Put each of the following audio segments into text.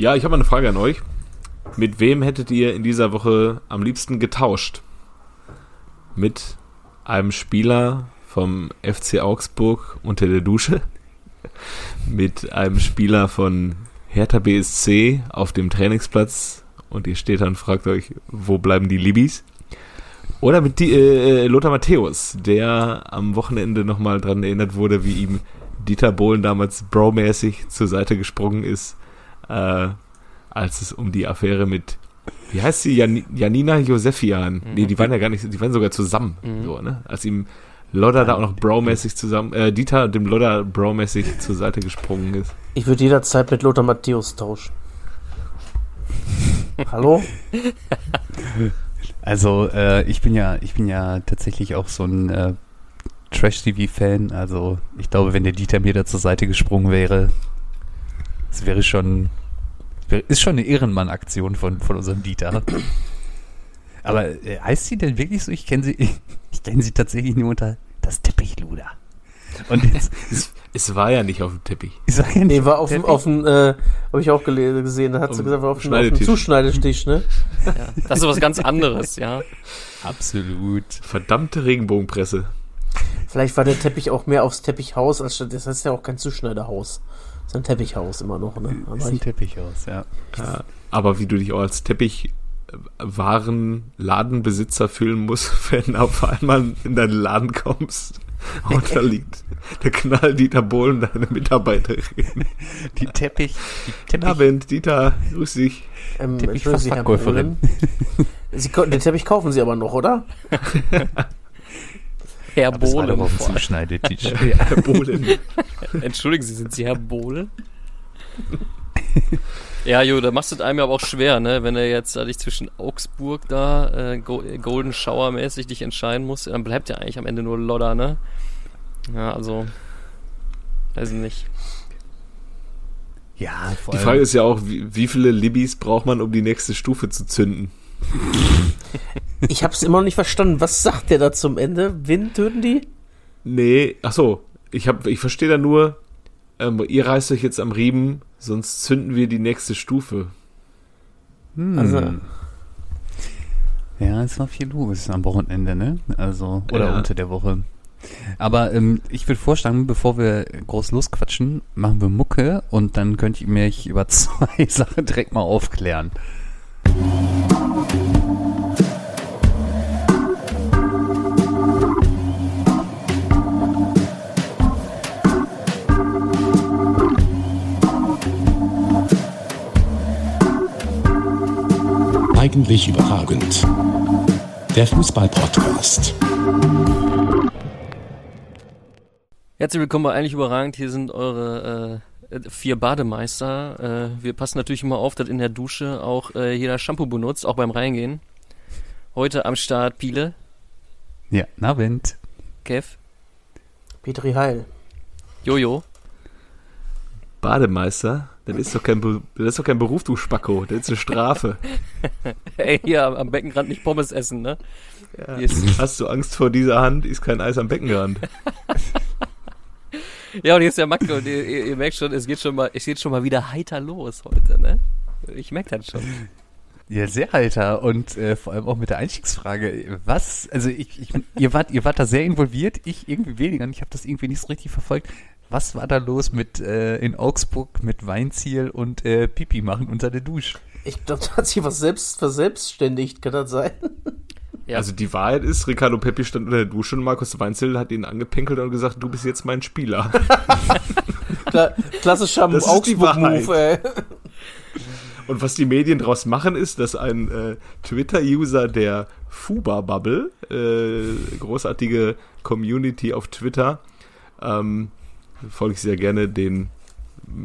Ja, ich habe eine Frage an euch. Mit wem hättet ihr in dieser Woche am liebsten getauscht? Mit einem Spieler vom FC Augsburg unter der Dusche? Mit einem Spieler von Hertha BSC auf dem Trainingsplatz und ihr steht dann und fragt euch, wo bleiben die Libis? Oder mit die, äh, Lothar Matthäus, der am Wochenende nochmal dran erinnert wurde, wie ihm Dieter Bohlen damals bromäßig zur Seite gesprungen ist, äh, als es um die Affäre mit, wie heißt sie, Jan Janina Josefian? Mhm. Nee, die waren ja gar nicht, die waren sogar zusammen, mhm. so, ne? Als ihm Lodder da auch noch bromäßig zusammen, äh, Dieter dem Lodder bromäßig zur Seite gesprungen ist. Ich würde jederzeit mit Lothar Matthäus tauschen. Hallo? Also äh, ich bin ja, ich bin ja tatsächlich auch so ein äh, Trash-TV-Fan. Also ich glaube, wenn der Dieter mir da zur Seite gesprungen wäre, es wäre schon, ist schon eine Ehrenmann-Aktion von, von unserem Dieter. Aber äh, heißt sie denn wirklich so? Ich kenne sie, ich, ich kenne sie tatsächlich nur unter das Teppichluder. Und jetzt, es, es, war ja nicht auf dem Teppich. Es war ja nicht nee, war auf dem, auf dem, äh, habe ich auch gesehen, da hat sie gesagt, war auf dem, auf dem Zuschneidestisch, ne? Ja, das ist was ganz anderes, ja. Absolut. Verdammte Regenbogenpresse. Vielleicht war der Teppich auch mehr aufs Teppichhaus, als das heißt ja auch kein Zuschneiderhaus. Das ist ein Teppichhaus immer noch, ne? Aber ist ein Teppichhaus, ja. ja. Aber wie du dich auch als Teppich Waren Ladenbesitzer fühlen musst, wenn auf einmal in deinen Laden kommst und da liegt der Knall Dieter Bohlen, deine Mitarbeiterin. Die Teppich. Die Teppich. Abend, Dieter, grüß dich. Ähm, Teppich-Verkäuferin. Sie, den Teppich kaufen Sie aber noch, oder? Herr Bohlen. Zuschneidetisch. Herr Bohlen. Entschuldigen Sie, sind Sie Herr Bohlen? Ja, Jo, da machst du es einem aber auch schwer, ne? Wenn er jetzt da dich zwischen Augsburg da äh, Golden Shower mäßig dich entscheiden muss, dann bleibt ja eigentlich am Ende nur Lodder, ne? Ja, also weiß ich nicht. Ja, vor Die Frage ist ja auch, wie, wie viele Libis braucht man, um die nächste Stufe zu zünden? Ich hab's immer noch nicht verstanden. Was sagt der da zum Ende? Wen töten die? Nee, ach so. Ich, hab, ich verstehe da nur, ähm, ihr reißt euch jetzt am Riemen, sonst zünden wir die nächste Stufe. Hm. Also. Ja, es war viel los am Wochenende, ne? Also, oder ja. unter der Woche. Aber ähm, ich würde vorschlagen, bevor wir groß losquatschen, machen wir Mucke und dann könnt ihr mich über zwei Sachen direkt mal aufklären. Eigentlich überragend. Der Fußball-Podcast. Herzlich willkommen bei Eigentlich überragend. Hier sind eure äh, vier Bademeister. Äh, wir passen natürlich immer auf, dass in der Dusche auch äh, jeder Shampoo benutzt, auch beim Reingehen. Heute am Start Piele. Ja, Abend. Kev. Petri Heil. Jojo. Bademeister? Das ist doch kein, das ist doch kein Beruf, du Spacko. Das ist eine Strafe. Ey, hier am Beckenrand nicht Pommes essen, ne? Ja. Hast du Angst vor dieser Hand? Ist kein Eis am Beckenrand. ja, und ist der Macke und ihr, ihr, ihr, merkt schon, es geht schon mal, es geht schon mal wieder heiter los heute, ne? Ich merke das schon. Ja, sehr heiter und äh, vor allem auch mit der Einstiegsfrage. Was, also ich, ich, ihr wart, ihr wart da sehr involviert, ich irgendwie weniger und ich habe das irgendwie nicht so richtig verfolgt. Was war da los mit äh, in Augsburg mit Weinziel und äh, Pipi machen unter der Dusche? Ich glaube, da hat sich was selbst verselbstständigt, kann das sein? Ja. Also die Wahrheit ist, Ricardo Pepi stand unter der Dusche und Markus Weinzel hat ihn angepinkelt und gesagt, du bist jetzt mein Spieler. Kla klassischer Augsburg-Move, ey. Und was die Medien daraus machen, ist, dass ein äh, Twitter-User der Fuba-Bubble, äh, großartige Community auf Twitter, ähm, folge ich sehr gerne den,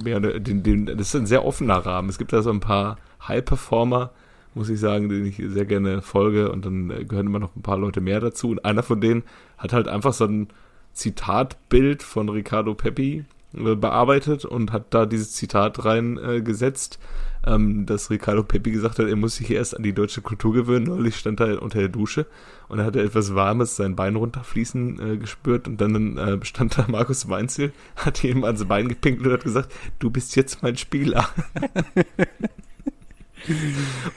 ja, den, den, das ist ein sehr offener Rahmen. Es gibt da so ein paar High-Performer, muss ich sagen, denen ich sehr gerne folge und dann äh, gehören immer noch ein paar Leute mehr dazu. Und einer von denen hat halt einfach so ein Zitatbild von Ricardo Pepi äh, bearbeitet und hat da dieses Zitat reingesetzt. Äh, ähm, dass Ricardo Pepi gesagt hat, er muss sich erst an die deutsche Kultur gewöhnen. Neulich stand er unter der Dusche und er hatte etwas Warmes sein Bein runterfließen äh, gespürt und dann äh, stand da Markus Weinzel, hat ihm ans Bein gepinkt und hat gesagt, du bist jetzt mein Spieler.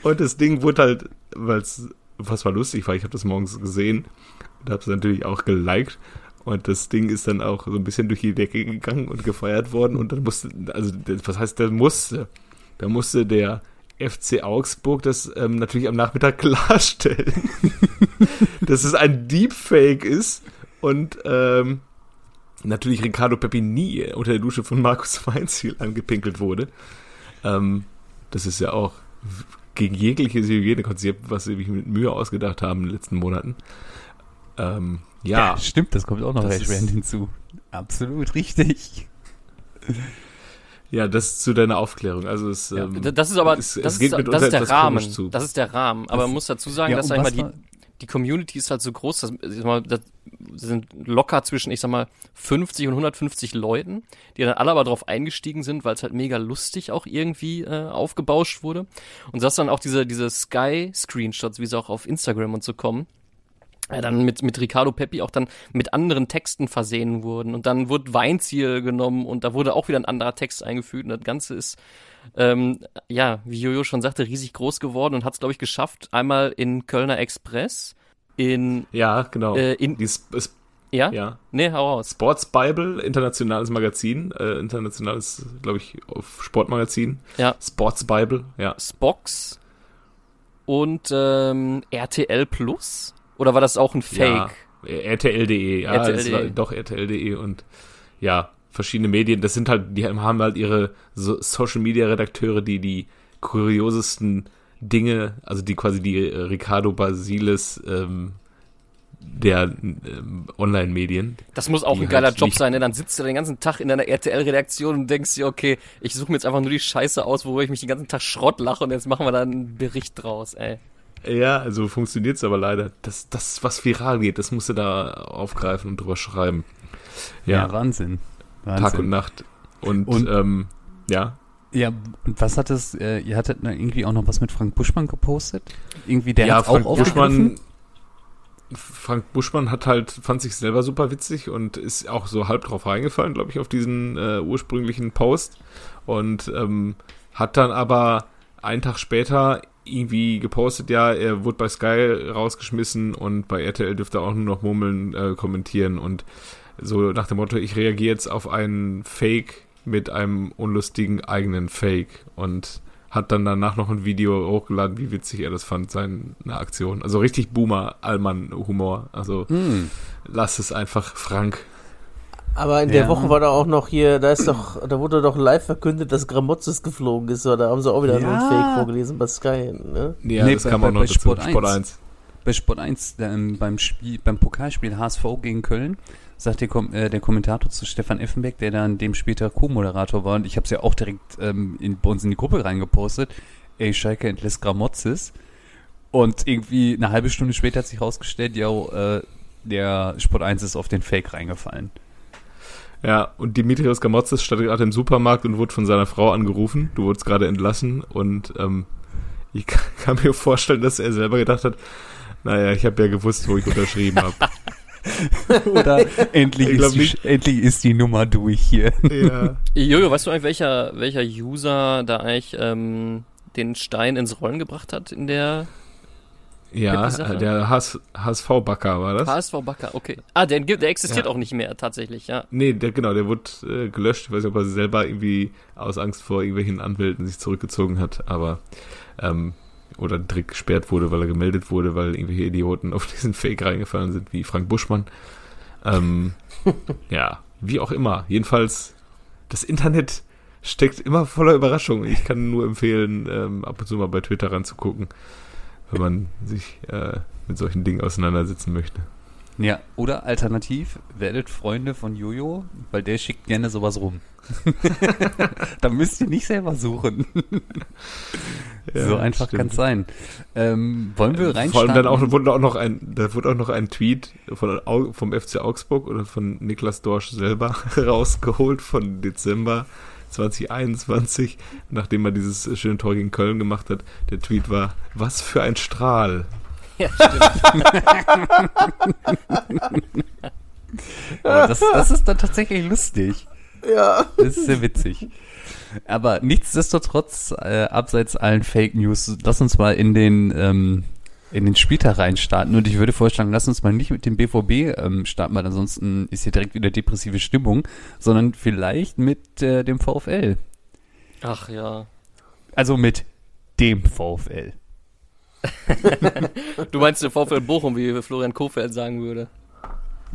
Und das Ding wurde halt, weil es was war lustig war, ich habe das morgens gesehen und habe es natürlich auch geliked. Und das Ding ist dann auch so ein bisschen durch die Decke gegangen und gefeiert worden. Und dann musste, also was heißt, der musste? Da musste der FC Augsburg das ähm, natürlich am Nachmittag klarstellen, dass es ein Deepfake ist und ähm, natürlich Ricardo Pepi nie unter der Dusche von Markus Weinziel angepinkelt wurde. Ähm, das ist ja auch gegen jegliches Hygienekonzept, was sie sich mit Mühe ausgedacht haben in den letzten Monaten. Ähm, ja. ja. Stimmt, das kommt auch noch erschwerend hinzu. Absolut richtig. Ja, das zu deiner Aufklärung. Also es, ja, ähm, das ist aber es, das, es ist, das ist der Rahmen. Das ist der Rahmen. Aber man muss dazu sagen, ja, dass sag mal, die, die Community ist halt so groß, dass, ich mal, das sind locker zwischen, ich sag mal, 50 und 150 Leuten, die dann alle aber drauf eingestiegen sind, weil es halt mega lustig auch irgendwie äh, aufgebauscht wurde. Und das dann auch diese, diese Sky-Screenshots, wie sie auch auf Instagram und so kommen, ja, dann mit, mit Ricardo Peppi auch dann mit anderen Texten versehen wurden. Und dann wurde Weinziel genommen und da wurde auch wieder ein anderer Text eingefügt. Und das Ganze ist, ähm, ja, wie Jojo schon sagte, riesig groß geworden und hat es, glaube ich, geschafft. Einmal in Kölner Express, in. Ja, genau. Äh, in, Die Sp ja? Ja. Nee, hau raus. Sports Bible, internationales Magazin, äh, internationales, glaube ich, auf Sportmagazin. Ja. Sports Bible, ja. Spox und ähm, RTL Plus oder war das auch ein Fake? Ja, RTL.de, ja, RTL doch RTL.de und ja, verschiedene Medien. Das sind halt, die haben halt ihre so Social Media Redakteure, die die kuriosesten Dinge, also die quasi die äh, Ricardo Basilis ähm, der ähm, Online-Medien. Das muss auch ein geiler halt Job sein, ne? Dann sitzt du den ganzen Tag in deiner RTL-Redaktion und denkst dir, okay, ich suche mir jetzt einfach nur die Scheiße aus, worüber ich mich den ganzen Tag Schrott lache und jetzt machen wir da einen Bericht draus, ey. Ja, also funktioniert es aber leider. Das, das, was viral geht, das musst du da aufgreifen und drüber schreiben. Ja, ja Wahnsinn. Wahnsinn. Tag und Nacht. Und, und ähm, ja. Ja, und was hat es, äh, ihr hattet irgendwie auch noch was mit Frank Buschmann gepostet? Irgendwie der ja, Frank auch Buschmann, Frank Buschmann hat halt, fand sich selber super witzig und ist auch so halb drauf reingefallen, glaube ich, auf diesen äh, ursprünglichen Post. Und ähm, hat dann aber einen Tag später irgendwie gepostet, ja, er wurde bei Sky rausgeschmissen und bei RTL dürfte er auch nur noch Murmeln äh, kommentieren und so nach dem Motto, ich reagiere jetzt auf einen Fake mit einem unlustigen eigenen Fake und hat dann danach noch ein Video hochgeladen, wie witzig er das fand, seine Aktion. Also richtig Boomer-Allmann-Humor. Also mm. lass es einfach frank. Aber in der ja. Woche war da auch noch hier, da ist doch, da wurde doch live verkündet, dass Gramotzes geflogen ist, oder da haben sie auch wieder ja. einen Fake vorgelesen bei Sky, ne? Ja, nee, das bei, kam auch noch bei Sport 1. Sport 1. Bei Sport 1, ähm, beim, Spiel, beim Pokalspiel HSV gegen Köln, sagt der, äh, der Kommentator zu Stefan Effenbeck, der dann dem später Co-Moderator war, und ich habe es ja auch direkt ähm, in, bei uns in die Gruppe reingepostet, ey, Schalke entlässt Gramotzes. Und irgendwie eine halbe Stunde später hat sich rausgestellt, ja, äh, der Sport 1 ist auf den Fake reingefallen. Ja, und Dimitrios Gamotzes stand gerade im Supermarkt und wurde von seiner Frau angerufen. Du wurdest gerade entlassen und ähm, ich kann, mir vorstellen, dass er selber gedacht hat, naja, ich habe ja gewusst, wo ich unterschrieben habe. Oder endlich ist, die, endlich ist die Nummer durch hier. Ja. Jojo, weißt du eigentlich, welcher, welcher User da eigentlich ähm, den Stein ins Rollen gebracht hat in der ja, der HSV-Backer war das. HSV-Backer, okay. Ah, der, der existiert ja. auch nicht mehr tatsächlich, ja. Nee, der, genau, der wurde äh, gelöscht. Ich weiß nicht, ob er selber irgendwie aus Angst vor irgendwelchen Anwälten sich zurückgezogen hat, aber ähm, oder direkt gesperrt wurde, weil er gemeldet wurde, weil irgendwelche Idioten auf diesen Fake reingefallen sind, wie Frank Buschmann. Ähm, ja, wie auch immer. Jedenfalls, das Internet steckt immer voller Überraschungen. Ich kann nur empfehlen, ähm, ab und zu mal bei Twitter ranzugucken wenn man sich äh, mit solchen Dingen auseinandersetzen möchte. Ja, oder alternativ, werdet Freunde von Jojo, weil der schickt gerne sowas rum. da müsst ihr nicht selber suchen. ja, so einfach kann es sein. Ähm, wollen wir reinschauen? Vor allem dann auch, wurde auch noch ein, da wurde auch noch ein Tweet von, vom FC Augsburg oder von Niklas Dorsch selber rausgeholt von Dezember 2021, nachdem er dieses schöne Tor gegen Köln gemacht hat. Der Tweet war, was für ein Strahl. Ja, stimmt. Aber das, das ist dann tatsächlich lustig. Ja. Das ist sehr witzig. Aber nichtsdestotrotz, äh, abseits allen Fake News, lass uns mal in den, ähm, in den Spieltag reinstarten. Und ich würde vorschlagen, lass uns mal nicht mit dem BVB ähm, starten, weil ansonsten ist hier direkt wieder depressive Stimmung, sondern vielleicht mit äh, dem VfL. Ach ja. Also mit dem VfL. du meinst der VfL Bochum, wie Florian Kofeld sagen würde.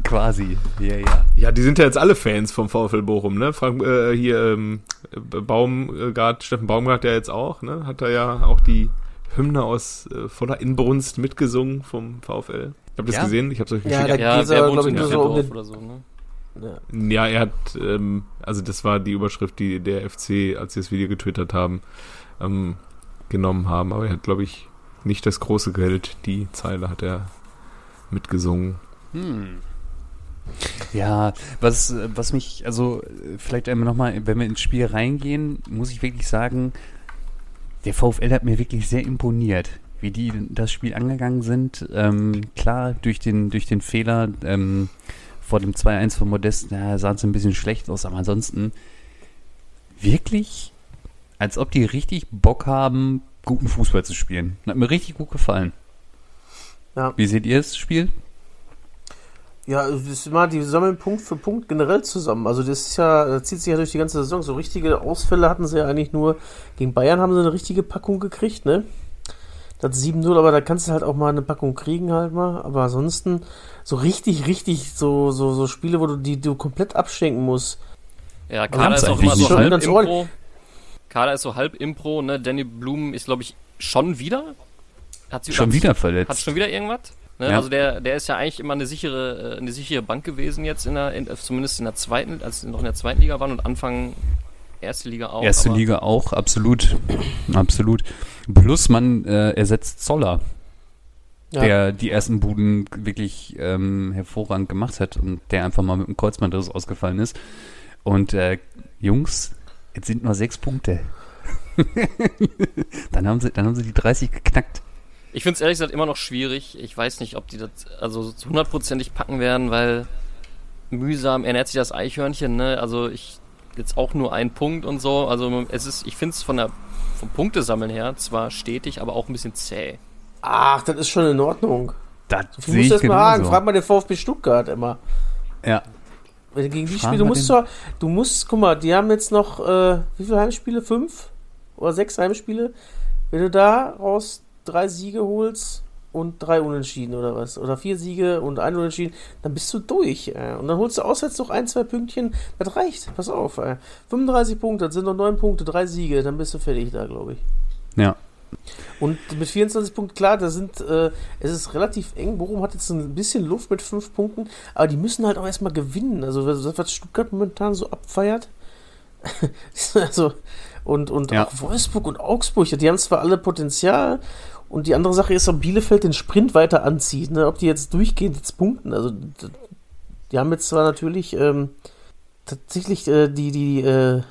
Quasi, ja, ja. Ja, die sind ja jetzt alle Fans vom VfL Bochum, ne? Frank, äh, hier, ähm, Baumgart, Steffen Baumgart ja jetzt auch, ne? Hat da ja auch die Hymne aus äh, voller Inbrunst mitgesungen vom VfL. Habt ihr das Ja? gesehen? Ich hab's euch Ja, geschickt. da Ja, geht's wer aber, wohnt glaube ich, nur so um den, oder so, ne? ja. Ja, er hat, ähm, also das war die Überschrift, die der FC, als sie das Video getwittert haben, ähm, genommen haben. Aber er hat, glaube ich, nicht das große Geld. Die Zeile hat er mitgesungen. Hm. Ja, was, was mich, also vielleicht einmal nochmal, wenn wir ins Spiel reingehen, muss ich wirklich sagen, der VfL hat mir wirklich sehr imponiert, wie die das Spiel angegangen sind. Ähm, klar, durch den, durch den Fehler ähm, vor dem 2-1 von Modest, na, sah es ein bisschen schlecht aus, aber ansonsten wirklich, als ob die richtig Bock haben, guten Fußball zu spielen. Hat mir richtig gut gefallen. Ja. Wie seht ihr das Spiel? Ja, immer, die sammeln Punkt für Punkt generell zusammen. Also das ist ja, das zieht sich ja durch die ganze Saison. So richtige Ausfälle hatten sie ja eigentlich nur. Gegen Bayern haben sie eine richtige Packung gekriegt, ne? Das 7-0, aber da kannst du halt auch mal eine Packung kriegen halt mal. Aber ansonsten so richtig, richtig so, so, so Spiele, wo du die du komplett abschenken musst. Ja, Kader ist auch immer so halb ganz Impro. Kader ist so halb Impro, ne? Danny Blum ist, glaube ich, schon wieder. Hat sie Schon wieder verletzt. Hat schon wieder irgendwas? Ne? Ja. Also der, der ist ja eigentlich immer eine sichere, äh, eine sichere Bank gewesen jetzt in der, in, äh, zumindest in der zweiten, als sie noch in der zweiten Liga waren und Anfang erste Liga auch. Erste Liga auch, absolut. Absolut. Plus man äh, ersetzt Zoller, Ja. der die ersten Buden wirklich ähm, hervorragend gemacht hat und der einfach mal mit dem Kreuzbandriss ausgefallen ist. Und äh, Jungs, jetzt sind nur sechs Punkte. dann, haben sie, dann haben sie die 30 geknackt. Ich finde es ehrlich gesagt immer noch schwierig. Ich weiß nicht, ob die das also so hundertprozentig packen werden, weil mühsam ernährt sich das Eichhörnchen, ne? Also ich jetzt auch nur ein Punkt und so. Also es ist, ich finde es von der vom Punktesammeln her zwar stetig, aber auch ein bisschen zäh. Ach, das ist schon in Ordnung. Das Du musst ich erst mal genauso. Frag mal den VfB Stuttgart immer. Ja, Wenn du gegen die Spiele, du musst den- doch, du musst, guck mal, die haben jetzt noch, äh, wie viele Heimspiele? Fünf? Oder sechs Heimspiele? Wenn du daraus drei Siege holst und drei Unentschieden oder was, oder vier Siege und ein Unentschieden, dann bist du durch. Äh. Und dann holst du auswärts noch ein, zwei Pünktchen, das reicht, pass auf. Äh. 35 Punkte, das sind noch neun Punkte, drei Siege, dann bist du fertig da, glaube ich. ja. Und mit 24 Punkten, klar, da sind, äh, es ist relativ eng. Bochum hat jetzt ein bisschen Luft mit fünf Punkten, aber die müssen halt auch erstmal gewinnen. Also, was, was Stuttgart momentan so abfeiert. also, und, und Ja. auch Wolfsburg und Augsburg, die haben zwar alle Potenzial. Und die andere Sache ist, ob Bielefeld den Sprint weiter anzieht, ne? ob die jetzt durchgehend jetzt punkten. Also, die haben jetzt zwar natürlich ähm, tatsächlich äh, die, die äh,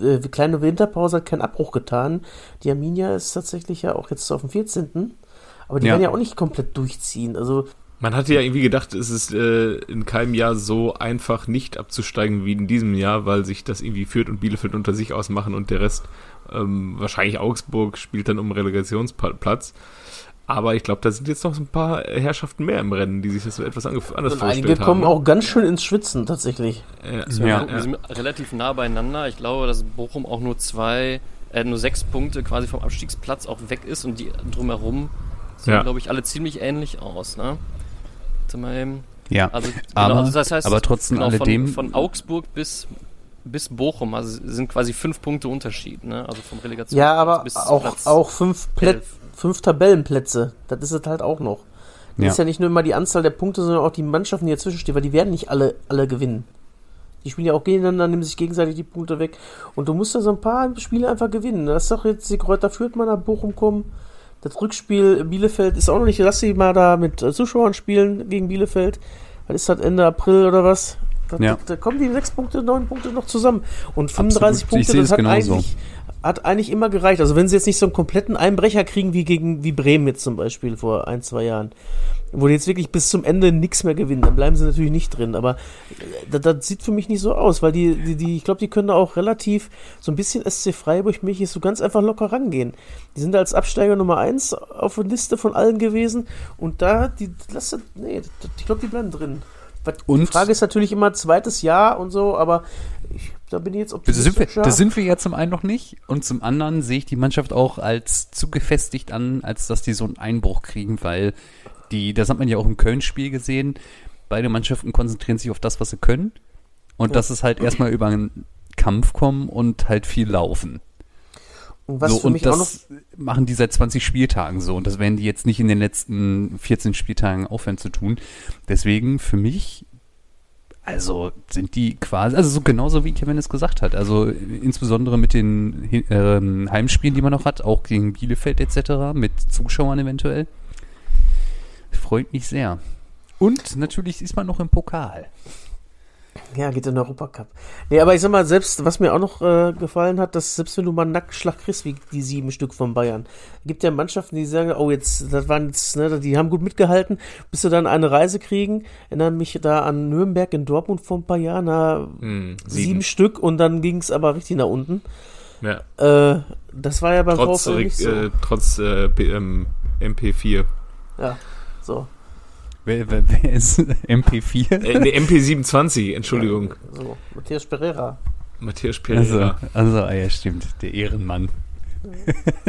äh, kleine Winterpause hat keinen Abbruch getan. Die Arminia ist tatsächlich ja auch jetzt auf dem 14. Aber die Ja. werden ja auch nicht komplett durchziehen. Also, Man hatte ja irgendwie gedacht, es ist äh, in keinem Jahr so einfach nicht abzusteigen wie in diesem Jahr, weil sich das irgendwie Fürth und Bielefeld unter sich ausmachen und der Rest, ähm, wahrscheinlich Augsburg, spielt dann um Relegationsplatz. Aber ich glaube, da sind jetzt noch so ein paar Herrschaften mehr im Rennen, die sich das so etwas anders und vorgestellt einige kommen haben. auch ganz schön ins Schwitzen tatsächlich. Äh, Ja. ja, Wir sind relativ nah beieinander. Ich glaube, dass Bochum auch nur zwei, äh, nur sechs Punkte quasi vom Abstiegsplatz auch weg ist und die drumherum sehen, Ja. glaube ich, alle ziemlich ähnlich aus, ne? Warte mal eben. Ja, Also, aber, also das heißt, aber trotzdem genau, alledem, von, von Augsburg bis, bis Bochum, also sind quasi fünf Punkte Unterschied, ne? Also vom Relegation Ja, aber bis auch, Platz auch fünf, Plä fünf Tabellenplätze. Das ist es halt auch noch. Das Ja. ist ja nicht nur immer die Anzahl der Punkte, sondern auch die Mannschaften, die dazwischen stehen, weil die werden nicht alle, alle gewinnen. Die spielen ja auch gegeneinander, nehmen sich gegenseitig die Punkte weg. Und du musst da so ein paar Spiele einfach gewinnen. Lass doch jetzt die Kräuter Fürth mal nach Bochum kommen. Das Rückspiel Bielefeld ist auch noch nicht. Lass sie mal da mit äh, Zuschauern spielen gegen Bielefeld. Was ist das Ende April oder was? Da, Ja. da, da kommen die sechs Punkte, neun Punkte noch zusammen. Und 35 Absolut. Punkte, das hat genauso. eigentlich hat eigentlich immer gereicht. Also wenn sie jetzt nicht so einen kompletten Einbrecher kriegen wie gegen wie Bremen jetzt zum Beispiel vor ein, zwei Jahren, wo die jetzt wirklich bis zum Ende nichts mehr gewinnen, dann bleiben sie natürlich nicht drin. Aber das, das sieht für mich nicht so aus, weil die, die, die ich glaube, die können da auch relativ so ein bisschen SC Freiburg mich so ganz einfach locker rangehen. Die sind als Absteiger Nummer eins auf der Liste von allen gewesen und da, die, lass, nee, ich glaube, die bleiben drin. Und- die Frage ist natürlich immer zweites Jahr und so, aber ich, da bin ich jetzt Das sind, wir, optimistischer. das sind wir ja zum einen noch nicht und zum anderen sehe ich die Mannschaft auch als zu gefestigt an, als dass die so einen Einbruch kriegen, weil die, das hat man ja auch im Köln-Spiel gesehen, beide Mannschaften konzentrieren sich auf das, was sie können und das ist halt erstmal über einen Kampf kommen und halt viel laufen. Und was so, für und mich auch noch das machen die seit 20 Spieltagen so und das werden die jetzt nicht in den letzten 14 Spieltagen aufhören zu tun. Deswegen für mich, also sind die quasi, also so genauso wie Kevin es gesagt hat, also insbesondere mit den ähm, Heimspielen, die man noch hat, auch gegen Bielefeld etc., mit Zuschauern eventuell, freut mich sehr. Und natürlich ist man noch im Pokal. Ja, geht in den Europacup. Nee, aber ich sag mal, selbst, was mir auch noch äh, gefallen hat, dass selbst wenn du mal einen Nackenschlag kriegst, wie die sieben Stück von Bayern, gibt ja Mannschaften, die sagen, oh, jetzt, das waren jetzt, ne, die haben gut mitgehalten, bis sie dann eine Reise kriegen. Erinnere mich da an Nürnberg in Dortmund vor ein paar Jahren, da Hm, sieben. sieben. Stück und dann ging es aber richtig nach unten. Ja. Äh, das war ja beim Trotz, VfL nicht so. äh, trotz äh, P- ähm, MP4. ja, so. Wer, wer, wer ist MP4? Äh, nee, MP27, Entschuldigung. So, Matthias Pereira. Matthias Also, Pereira. also, ah ja, stimmt, der Ehrenmann.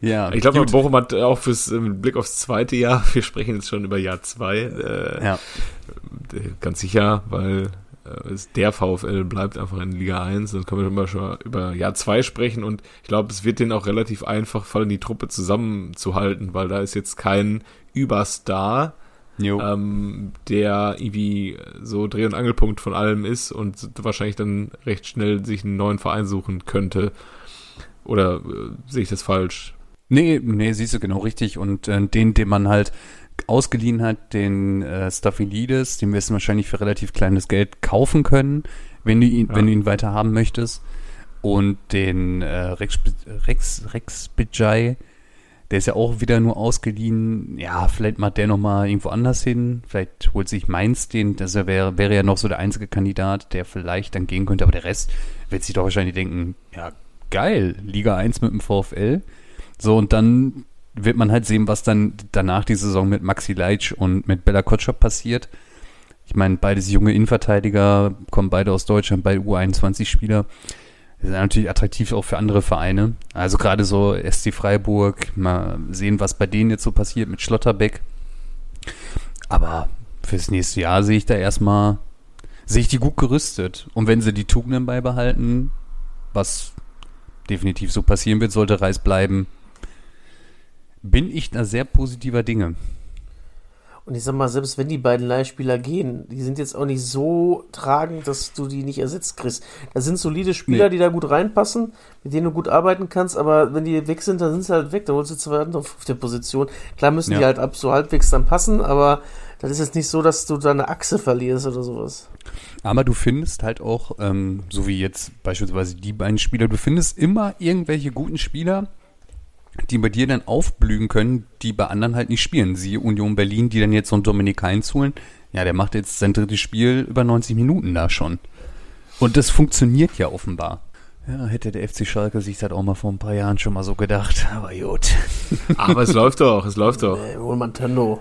ja, Ich glaube. Bochum hat auch fürs äh, mit Blick aufs zweite Jahr, wir sprechen jetzt schon über Jahr zwei, äh, ja. äh, ganz sicher, weil äh, der VfL bleibt einfach in Liga 1, dann können wir schon über Jahr zwei sprechen und ich glaube, es wird denen auch relativ einfach fallen, die Truppe zusammenzuhalten, weil da ist jetzt kein Überstar, ähm, der irgendwie so Dreh- und Angelpunkt von allem ist und wahrscheinlich dann recht schnell sich einen neuen Verein suchen könnte. Oder äh, sehe ich das falsch? Nee, nee, siehst du genau richtig. Und äh, den, den man halt ausgeliehen hat, den äh, Staphylidis, den wirst du wahrscheinlich für relativ kleines Geld kaufen können, wenn du ihn, Ja. wenn du ihn weiter haben möchtest. Und den äh, Rex, Rex, Rex Bijay, der ist ja auch wieder nur ausgeliehen. Ja, vielleicht macht der nochmal irgendwo anders hin. Vielleicht holt sich Mainz den. Das wäre, wäre ja noch so der einzige Kandidat, der vielleicht dann gehen könnte. Aber der Rest wird sich doch wahrscheinlich denken, ja, geil, Liga 1 mit dem VfL. So, und dann wird man halt sehen, was dann danach die Saison mit Maxi Leitsch und mit Bella Kotschop passiert. Ich meine, beides junge Innenverteidiger, kommen beide aus Deutschland, beide U21-Spieler. Das ist natürlich attraktiv auch für andere Vereine. Also gerade so SC Freiburg, mal sehen, was bei denen jetzt so passiert mit Schlotterbeck. Aber fürs nächste Jahr sehe ich da erstmal, sehe ich die gut gerüstet. Und wenn sie die Tugenden beibehalten, was definitiv so passieren wird, sollte Reis bleiben, bin ich da sehr positiver Dinge. Und ich sag mal, selbst wenn die beiden Leihspieler gehen, die sind jetzt auch nicht so tragend, dass du die nicht ersetzt kriegst. Da sind solide Spieler, Nee. die da gut reinpassen, mit denen du gut arbeiten kannst, aber wenn die weg sind, dann sind sie halt weg. Da holst du zwei andere auf der Position. Klar müssen die Ja. halt ab so halbwegs dann passen, aber das ist jetzt nicht so, dass du da eine Achse verlierst oder sowas. Aber du findest halt auch, ähm, so wie jetzt beispielsweise die beiden Spieler, du findest immer irgendwelche guten Spieler, die bei dir dann aufblühen können, die bei anderen halt nicht spielen. Siehe Union Berlin, die dann jetzt so einen Dominik Heinz holen. Ja, der macht jetzt sein drittes Spiel über 90 Minuten da schon. Und das funktioniert ja offenbar. Ja, hätte der FC Schalke sich das auch mal vor ein paar Jahren schon mal so gedacht. Aber gut. Aber es läuft doch, es läuft doch. Mal ein Tando.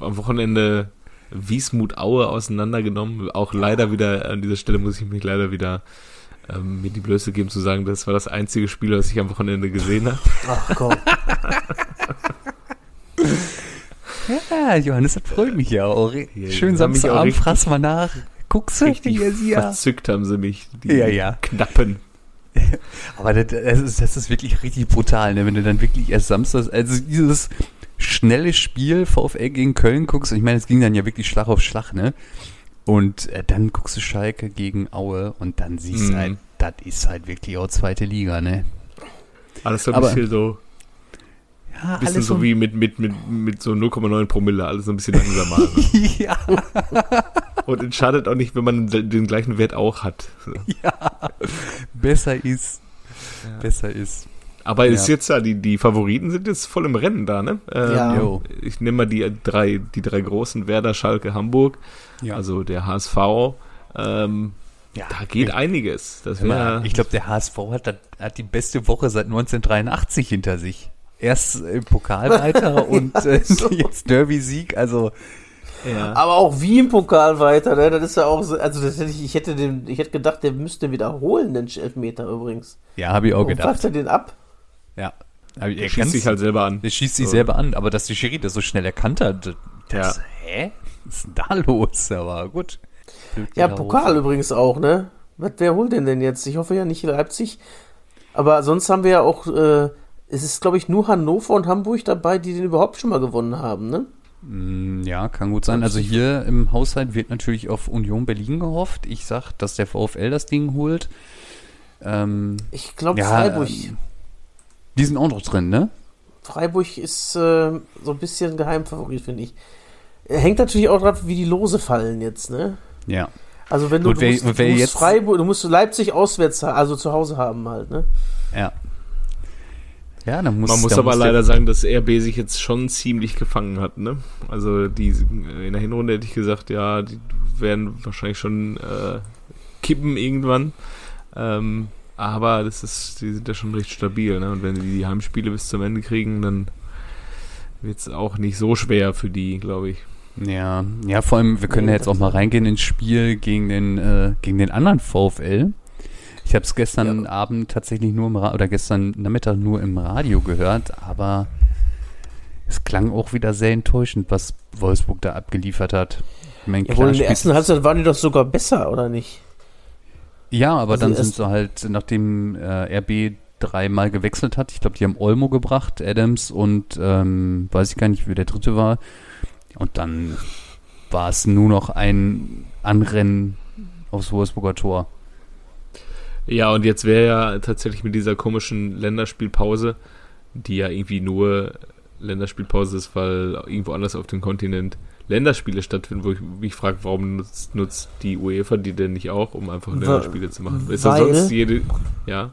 Am Wochenende Wiesmut Aue auseinandergenommen. Auch leider wieder, an dieser Stelle muss ich mich leider wieder ähm, mir die Blöße geben zu sagen, das war das einzige Spiel, das ich am Wochenende gesehen habe. Ach komm. Ja, Johannes, das freut mich ja auch. Ja, Schön Samstagabend, fraß mal nach. Guckst du? Richtig Ja, ja. verzückt haben sie mich, die Ja, ja. Knappen. Aber das, das, ist, das ist wirklich richtig brutal, ne? wenn du dann wirklich erst Samstags, also dieses schnelle Spiel VfL gegen Köln guckst, ich meine, es ging dann ja wirklich Schlag auf Schlag, ne? Und äh, dann guckst du Schalke gegen Aue und dann siehst du Mhm. halt, das ist halt wirklich auch zweite Liga, ne? Alles so ein Aber- bisschen so, Ja, bisschen so wie mit, mit, mit, mit so 0,9 Promille, alles so ein bisschen langsamer. ne? ja. Und es schadet auch nicht, wenn man den, gleichen Wert auch hat. So. Besser ist. Besser ist. Aber ist Ja. jetzt ja, die, die Favoriten sind jetzt voll im Rennen da, ne? Ähm, Ja. Ich nehme mal die drei, die drei großen, Werder, Schalke, Hamburg, Ja. also der HSV. Ähm, Ja. da geht einiges. Das wär, ich glaube, der HSV hat, hat die beste Woche seit 1983 hinter sich. Erst im Pokal weiter und äh, so. jetzt Derby-Sieg. Also, ja. Aber auch wie im Pokal weiter, ne? Das ist ja auch so, also das hätte ich, ich hätte den, ich hätte gedacht, der müsste wiederholen, den Elfmeter übrigens. ja, habe ich auch Warum gedacht. er den ab? Ja. Er schießt ganz- sich halt selber an. Der schießt sich So. selber an, aber dass die Schiri das so schnell erkannt hat, das, Ja. hä? Was ist denn da los? Aber gut. Blöd Ja. Pokal übrigens auch, ne? Was, wer holt den denn jetzt? Ich hoffe ja nicht Leipzig. Aber sonst haben wir ja auch, äh, es ist, glaube ich, nur Hannover und Hamburg dabei, die den überhaupt schon mal gewonnen haben, ne? Mm, Ja, kann gut sein. Also hier im Haushalt wird natürlich auf Union Berlin gehofft. Ich sag, dass der VfL das Ding holt. Ähm, Ich glaube, ja, Freiburg, ähm, die sind auch noch drin, ne? Freiburg ist äh, so ein bisschen Geheimfavorit, finde ich. Hängt natürlich auch drauf, wie die Lose fallen jetzt, ne? Ja. Also wenn du, Gut, du musst, wer du musst jetzt- Freiburg, du musst Leipzig auswärts, also zu Hause haben halt, ne? Ja. Ja, dann muss Man muss aber der- leider sagen, dass RB sich jetzt schon ziemlich gefangen hat, ne? Also die in der Hinrunde hätte ich gesagt, ja, die werden wahrscheinlich schon äh, kippen irgendwann. Ähm, aber das ist, die sind ja schon recht stabil, ne? Und wenn die die Heimspiele bis zum Ende kriegen, dann wird es auch nicht so schwer für die, glaube ich. Ja, ja, vor allem, wir können ja jetzt auch mal reingehen ins Spiel gegen den, äh, gegen den anderen VfL. Ich habe es gestern Abend tatsächlich nur im Ra oder gestern Nachmittag nur im Radio gehört, aber es klang auch wieder sehr enttäuschend, was Wolfsburg da abgeliefert hat. Ich mein, Ja, wohl in der ersten Halbzeit waren die doch sogar besser, oder nicht? Ja, aber Also dann sind sie halt, nachdem äh, RB dreimal gewechselt hat, ich glaube, die haben Olmo gebracht, Adams und ähm, weiß ich gar nicht, wer der dritte war. Und dann war es nur noch ein Anrennen aufs Wolfsburger Tor. Ja, und jetzt wäre ja tatsächlich mit dieser komischen Länderspielpause, die ja irgendwie nur Länderspielpause ist, weil irgendwo anders auf dem Kontinent Länderspiele stattfinden, wo ich mich frage, warum nutzt, nutzt die UEFA die denn nicht auch, um einfach Länderspiele zu machen? Ist ja weil- sonst jede, ja?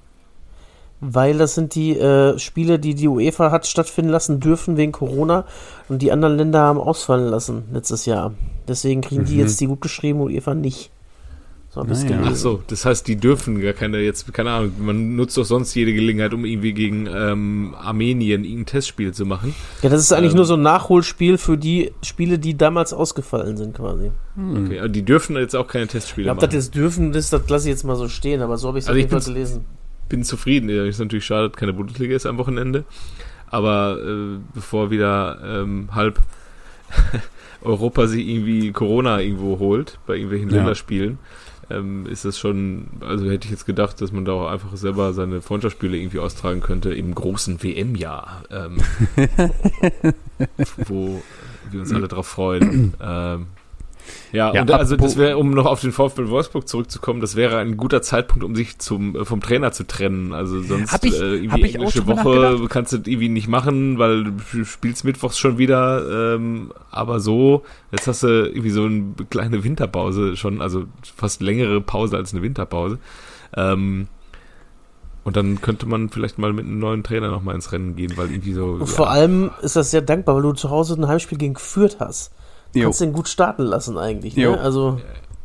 Weil das sind die äh, Spiele, die die UEFA hat stattfinden lassen dürfen wegen Corona und die anderen Länder haben ausfallen lassen letztes Jahr. Deswegen kriegen die Mhm. jetzt die gut geschrieben UEFA nicht. So ich Naja. Ach so, das heißt, die dürfen gar keine, jetzt, keine Ahnung, man nutzt doch sonst jede Gelegenheit, um irgendwie gegen ähm, Armenien irgendein Testspiel zu machen. Ja, das ist eigentlich Ähm. nur so ein Nachholspiel für die Spiele, die damals ausgefallen sind quasi. Okay, aber die dürfen jetzt auch keine Ich Testspiele glaube, machen. das jetzt dürfen, das, das lasse ich jetzt mal so stehen, aber so habe ich es Also auf ich jeden Fall bin's- gelesen. bin zufrieden. Ja, Ist natürlich schade, dass keine Bundesliga ist am Wochenende. Aber äh, bevor wieder ähm, halb Europa sich irgendwie Corona irgendwo holt, bei irgendwelchen Ja. Länderspielen, ähm, ist das schon, also hätte ich jetzt gedacht, dass man da auch einfach selber seine Freundschaftsspiele irgendwie austragen könnte im großen WM-Jahr, ähm, wo wir uns alle drauf freuen. ähm, ja, Ja, und also das wäre, um noch auf den VfL Wolfsburg zurückzukommen, das wäre ein guter Zeitpunkt, um sich zum, äh, vom Trainer zu trennen. Also sonst Hab ich- äh, irgendwie hab ich englische Woche kannst du irgendwie nicht machen, weil du spielst mittwochs schon wieder. Ähm, aber so, jetzt hast du irgendwie so eine kleine Winterpause schon, also fast längere Pause als eine Winterpause. Ähm, und dann könnte man vielleicht mal mit einem neuen Trainer nochmal ins Rennen gehen, weil irgendwie so. Und vor allem ist das sehr dankbar, weil du zu Hause ein Heimspiel gegen Fürth hast. Jo. kannst den gut starten lassen eigentlich. Ne? Also,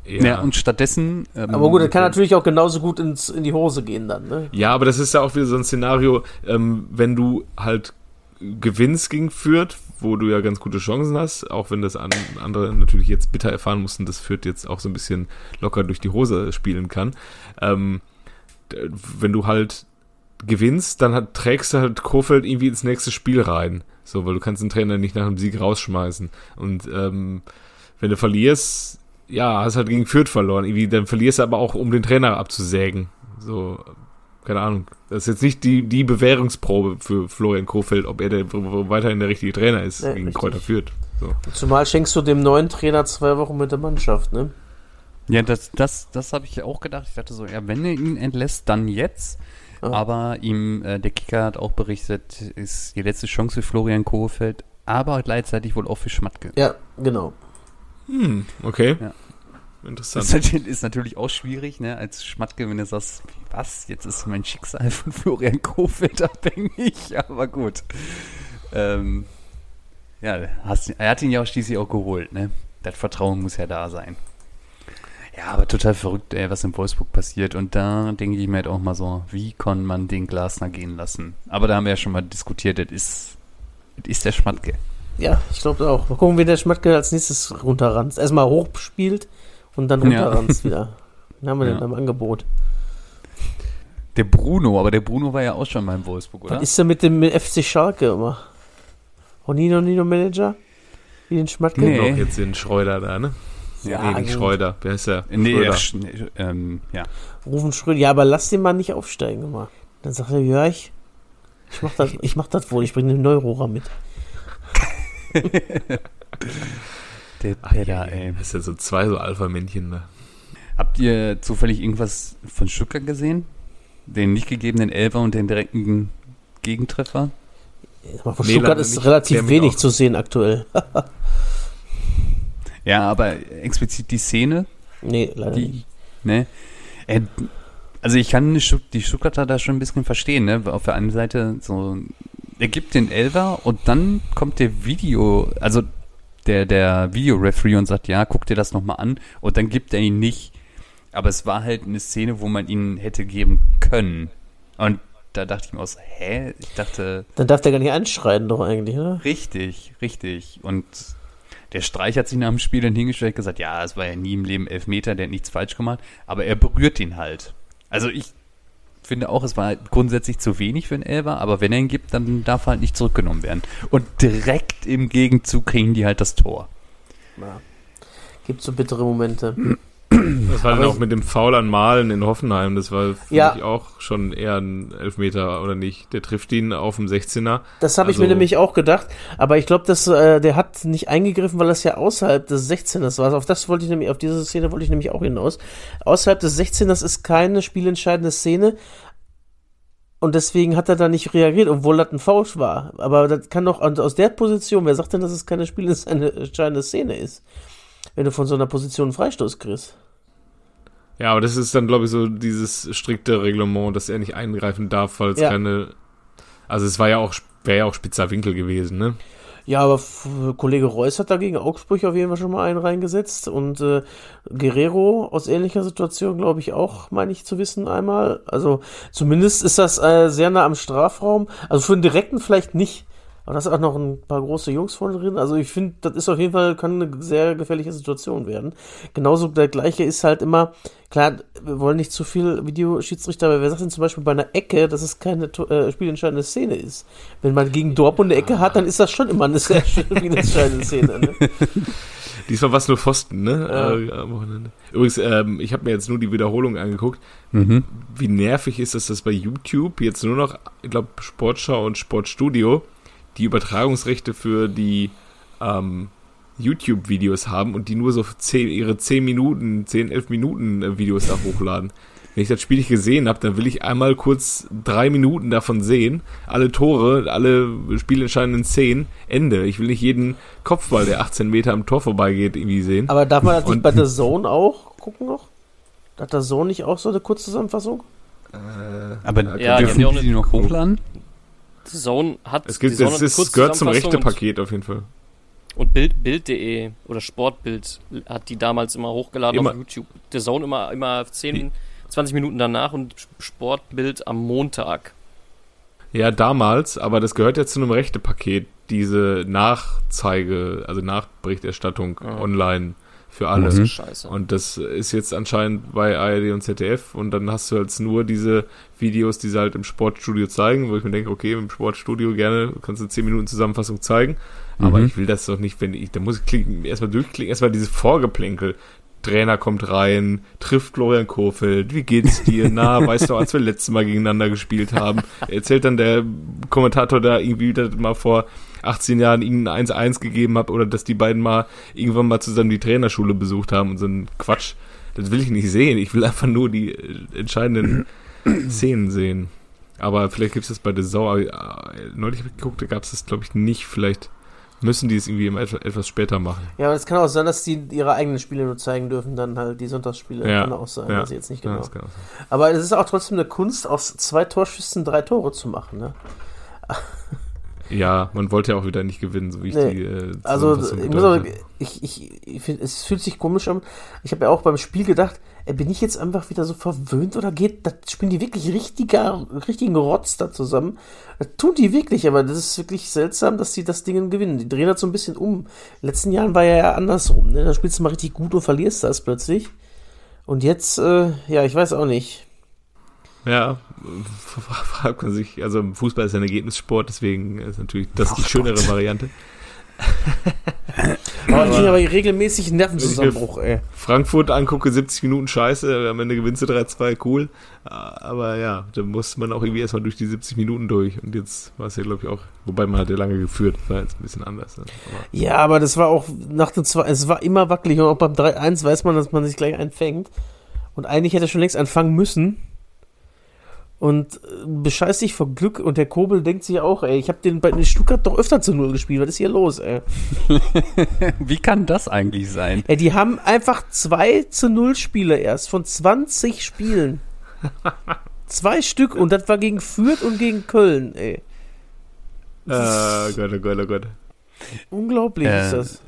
Ja. und stattdessen. Ähm, aber gut, das kann natürlich auch genauso gut ins, in die Hose gehen dann. Ne? Ja, aber das ist ja auch wieder so ein Szenario, ähm, wenn du halt gewinnst gegen Fürth, wo du ja ganz gute Chancen hast, auch wenn das an, andere natürlich jetzt bitter erfahren mussten, dass Fürth jetzt auch so ein bisschen locker durch die Hose spielen kann. Ähm, wenn du halt gewinnst, dann hat, trägst du halt Kofeld irgendwie ins nächste Spiel rein. So, weil du kannst den Trainer nicht nach dem Sieg rausschmeißen. Und ähm, wenn du verlierst, ja, hast halt gegen Fürth verloren. Irgendwie, dann verlierst du aber auch, um den Trainer abzusägen. So, keine Ahnung. Das ist jetzt nicht die, die Bewährungsprobe für Florian Kofeld, ob er der, weiterhin der richtige Trainer ist Ja, gegen richtig. Kräuter Fürth. So. Zumal schenkst du dem neuen Trainer zwei Wochen mit der Mannschaft. Ne? Ja, das, das, das habe ich auch gedacht. Ich dachte so, ja, wenn er ihn entlässt, dann jetzt. Ja. Aber ihm, äh, der Kicker hat auch berichtet, ist die letzte Chance für Florian Kohfeldt, aber gleichzeitig wohl auch für Schmatke. Ja, genau. Hm, okay. interessant. Das ist natürlich, ist natürlich auch schwierig, ne, als Schmatke, wenn du sagst, was, jetzt ist mein Schicksal von Florian Kofeld abhängig, aber gut. Ähm, ja, hast, er hat ihn ja auch schließlich auch geholt, ne? Das Vertrauen muss ja da sein. Ja, aber total verrückt, ey, was in Wolfsburg passiert. Und da denke ich mir halt auch mal so, wie kann man den Glasner gehen lassen? Aber da haben wir ja schon mal diskutiert, das ist, das ist der Schmatke. Ja, ich glaube auch. Mal gucken, wie der Schmatke als nächstes runterranzt. Erstmal hochspielt und dann Ja. runterranzt wieder. Den haben wir Ja. denn am Angebot. Der Bruno, aber der Bruno war ja auch schon mal in Wolfsburg, oder? Was ist denn mit dem FC Schalke immer? Honino Nino Manager? Wie den Schmatke? Nee. Noch jetzt den Schreuder da, ne? Ja, nee, nicht gut. Schreuder. Wer ist der? Nee, Schröder. ja, sch- nee, ähm, ja. Rufen Schröder. Ja, aber lass den mal nicht aufsteigen immer. Dann sagt er, Jörg, ich mach das, ich mach das wohl, ich bringe den Neurohrer mit. Der Pedder, ja, ey. Das ist ja so zwei so Alpha-Männchen da. Habt ihr zufällig irgendwas von Stuttgart gesehen? Den nicht gegebenen Elfer und den direkten Gegentreffer? Von Stuttgart ist relativ wenig auf. zu sehen aktuell. Ja, aber explizit die Szene, nee, leider die, nicht. ne? Äh, Also ich kann die Stutt- die Stuttgarter da schon ein bisschen verstehen, ne? Auf der einen Seite so, er gibt den Elfer und dann kommt der Video, also der, der Videoreferee und sagt, ja, guck dir das nochmal an und dann gibt er ihn nicht. Aber es war halt eine Szene, wo man ihn hätte geben können. Und da dachte ich mir aus, hä? Ich dachte, Dann darf der gar nicht anschreien, doch eigentlich, ne? richtig, richtig. Und der Streich hat sich nach dem Spiel dann hingestellt gesagt, ja, es war ja nie im Leben Elfmeter, der hat nichts falsch gemacht, aber er berührt ihn halt. Also ich finde auch, es war halt grundsätzlich zu wenig für einen Elfer, aber wenn er ihn gibt, dann darf er halt nicht zurückgenommen werden. Und direkt im Gegenzug kriegen die halt das Tor. Ja. Gibt so bittere Momente. Das war dann Aber auch mit dem Foul an Malen in Hoffenheim. Das war für Ja. mich auch schon eher ein Elfmeter, oder nicht? Der trifft ihn auf dem 16er. Das habe ich Also- mir nämlich auch gedacht, aber ich glaube, dass äh, der hat nicht eingegriffen, weil das ja außerhalb des 16ers war. Auf das wollte ich nämlich, auf diese Szene wollte ich nämlich auch hinaus. Außerhalb des 16ers ist keine spielentscheidende Szene. Und deswegen hat er da nicht reagiert, obwohl das ein Foul war. Aber das kann doch aus der Position, wer sagt denn, dass es keine spielentscheidende Szene ist? Wenn du von so einer Position einen Freistoß kriegst. Ja, aber das ist dann, glaube ich, so dieses strikte Reglement, dass er nicht eingreifen darf, weil es Ja. keine. Also es war ja auch, wäre ja auch spitzer Winkel gewesen, ne? Ja, aber Kollege Reus hat dagegen Augsburg auf jeden Fall schon mal einen reingesetzt und äh, Guerrero aus ähnlicher Situation, glaube ich, auch, meine ich zu wissen, einmal. Also zumindest ist das äh, sehr nah am Strafraum. Also für den direkten vielleicht nicht. Aber da ist auch noch ein paar große Jungs vorne drin. Also ich finde, das ist auf jeden Fall, kann eine sehr gefährliche Situation werden. Genauso der gleiche ist halt immer, klar, wir wollen nicht zu viel Videoschiedsrichter, aber wer sagt denn zum Beispiel bei einer Ecke, dass es keine äh, spielentscheidende Szene ist? Wenn man gegen Dortmund eine Ecke hat, dann ist das schon immer eine sehr spielentscheidende Szene. Ne? Diesmal war es nur Pfosten, ne? Ja. Äh, am Wochenende. Übrigens, ähm, ich habe mir jetzt nur die Wiederholung angeguckt. Mhm. Wie nervig ist es, dass bei YouTube jetzt nur noch, ich glaube, Sportschau und Sportstudio die Übertragungsrechte für die ähm, YouTube-Videos haben und die nur so 10, ihre 10 Minuten, 10, 11 Minuten äh, Videos da hochladen. Wenn ich das Spiel nicht gesehen habe, dann will ich einmal kurz drei Minuten davon sehen. Alle Tore, alle spielentscheidenden Szenen, Ende. Ich will nicht jeden Kopfball, der 18 Meter am Tor vorbeigeht, irgendwie sehen. Aber darf man das nicht bei der Zone auch gucken noch? Hat der Zone nicht auch so eine Kurzzusammenfassung? Aber Ja, dürfen die auch die die noch hochladen? Die Zone hat Es gibt, Zone eine ist, gehört zum Kurzzusammenfassung Rechte-Paket auf jeden Fall. Und, und Bild, Bild.de oder Sportbild hat die damals immer hochgeladen Immer. auf YouTube. Der Zone immer, immer 10, 20 Minuten danach und Sportbild am Montag. Ja, damals, aber das gehört ja zu einem Rechte-Paket, diese Nachzeige, also Nachberichterstattung Ja. online für alle. Mhm. Scheiße. Und das ist jetzt anscheinend bei ARD und ZDF und dann hast du jetzt nur diese Videos, die sie halt im Sportstudio zeigen, wo ich mir denke, okay, im Sportstudio gerne kannst du 10 Minuten Zusammenfassung zeigen, aber Mhm. ich will das doch nicht, wenn ich, da muss ich klicken, erstmal durchklicken, erstmal dieses Vorgeplänkel. Trainer kommt rein, trifft Florian Kofeld, wie geht's dir? Na, weißt du, als wir letztes Mal gegeneinander gespielt haben, erzählt dann der Kommentator da irgendwie wieder mal vor 18 Jahren ihnen 1-1 gegeben hat oder dass die beiden mal irgendwann mal zusammen die Trainerschule besucht haben und so ein Quatsch. Das will ich nicht sehen. Ich will einfach nur die äh, entscheidenden Szenen sehen. Aber vielleicht gibt es das bei The Sau. Äh, Neulich hab ich geguckt, da gab es das, glaube ich, nicht. Vielleicht müssen die es irgendwie etwas später machen. Ja, aber es kann auch sein, dass die ihre eigenen Spiele nur zeigen dürfen, dann halt die Sonntagsspiele. Ja, Kann auch sein, ja. weiß ich jetzt nicht Ja, genau. sein. Aber es ist auch trotzdem eine Kunst, aus zwei Torschüssen drei Tore zu machen. Ne? Ja, man wollte ja auch wieder nicht gewinnen, so wie ich Nee. die äh, Also ich, muss auch, ich, ich, ich finde, es fühlt sich komisch an. Ich habe ja auch beim Spiel gedacht, bin ich jetzt einfach wieder so verwöhnt oder geht, da spielen die wirklich richtiger, richtigen Rotz da zusammen? Das tun die wirklich, aber das ist wirklich seltsam, dass die das Ding gewinnen. Die drehen das so ein bisschen um. In den letzten Jahren war ja, ja andersrum. Ne? Da spielst du mal richtig gut und verlierst das plötzlich. Und jetzt, äh, ja, ich weiß auch nicht. Ja, äh, fragt man sich, also Fußball ist ein Ergebnissport, deswegen ist natürlich das die Ach schönere Gott. Variante. Aber ich kriege aber regelmäßig einen Nervenzusammenbruch, ey. Frankfurt angucke, 70 Minuten scheiße, am Ende gewinnst du 3-2, cool. Aber ja, da muss man auch irgendwie erstmal durch die 70 Minuten durch. Und jetzt war es ja, glaube ich, auch, wobei man hat ja lange geführt, war jetzt ein bisschen anders. Ne? Aber Ja, aber das war auch nach dem 2, es war immer wackelig und auch beim 3-1 weiß man, dass man sich gleich einfängt. Und eigentlich hätte er schon längst anfangen müssen. Und äh, bescheißt sich vor Glück und der Kobel denkt sich auch, ey, ich habe den bei den Stuttgart doch öfter zu Null gespielt. Was ist hier los, ey? Wie kann das eigentlich sein? Ey, die haben einfach 2 zu 0 Spiele erst von 20 Spielen. Zwei Stück und das war gegen Fürth und gegen Köln, ey. äh, Gott, oh Gott, oh Gott. Unglaublich Äh. ist das.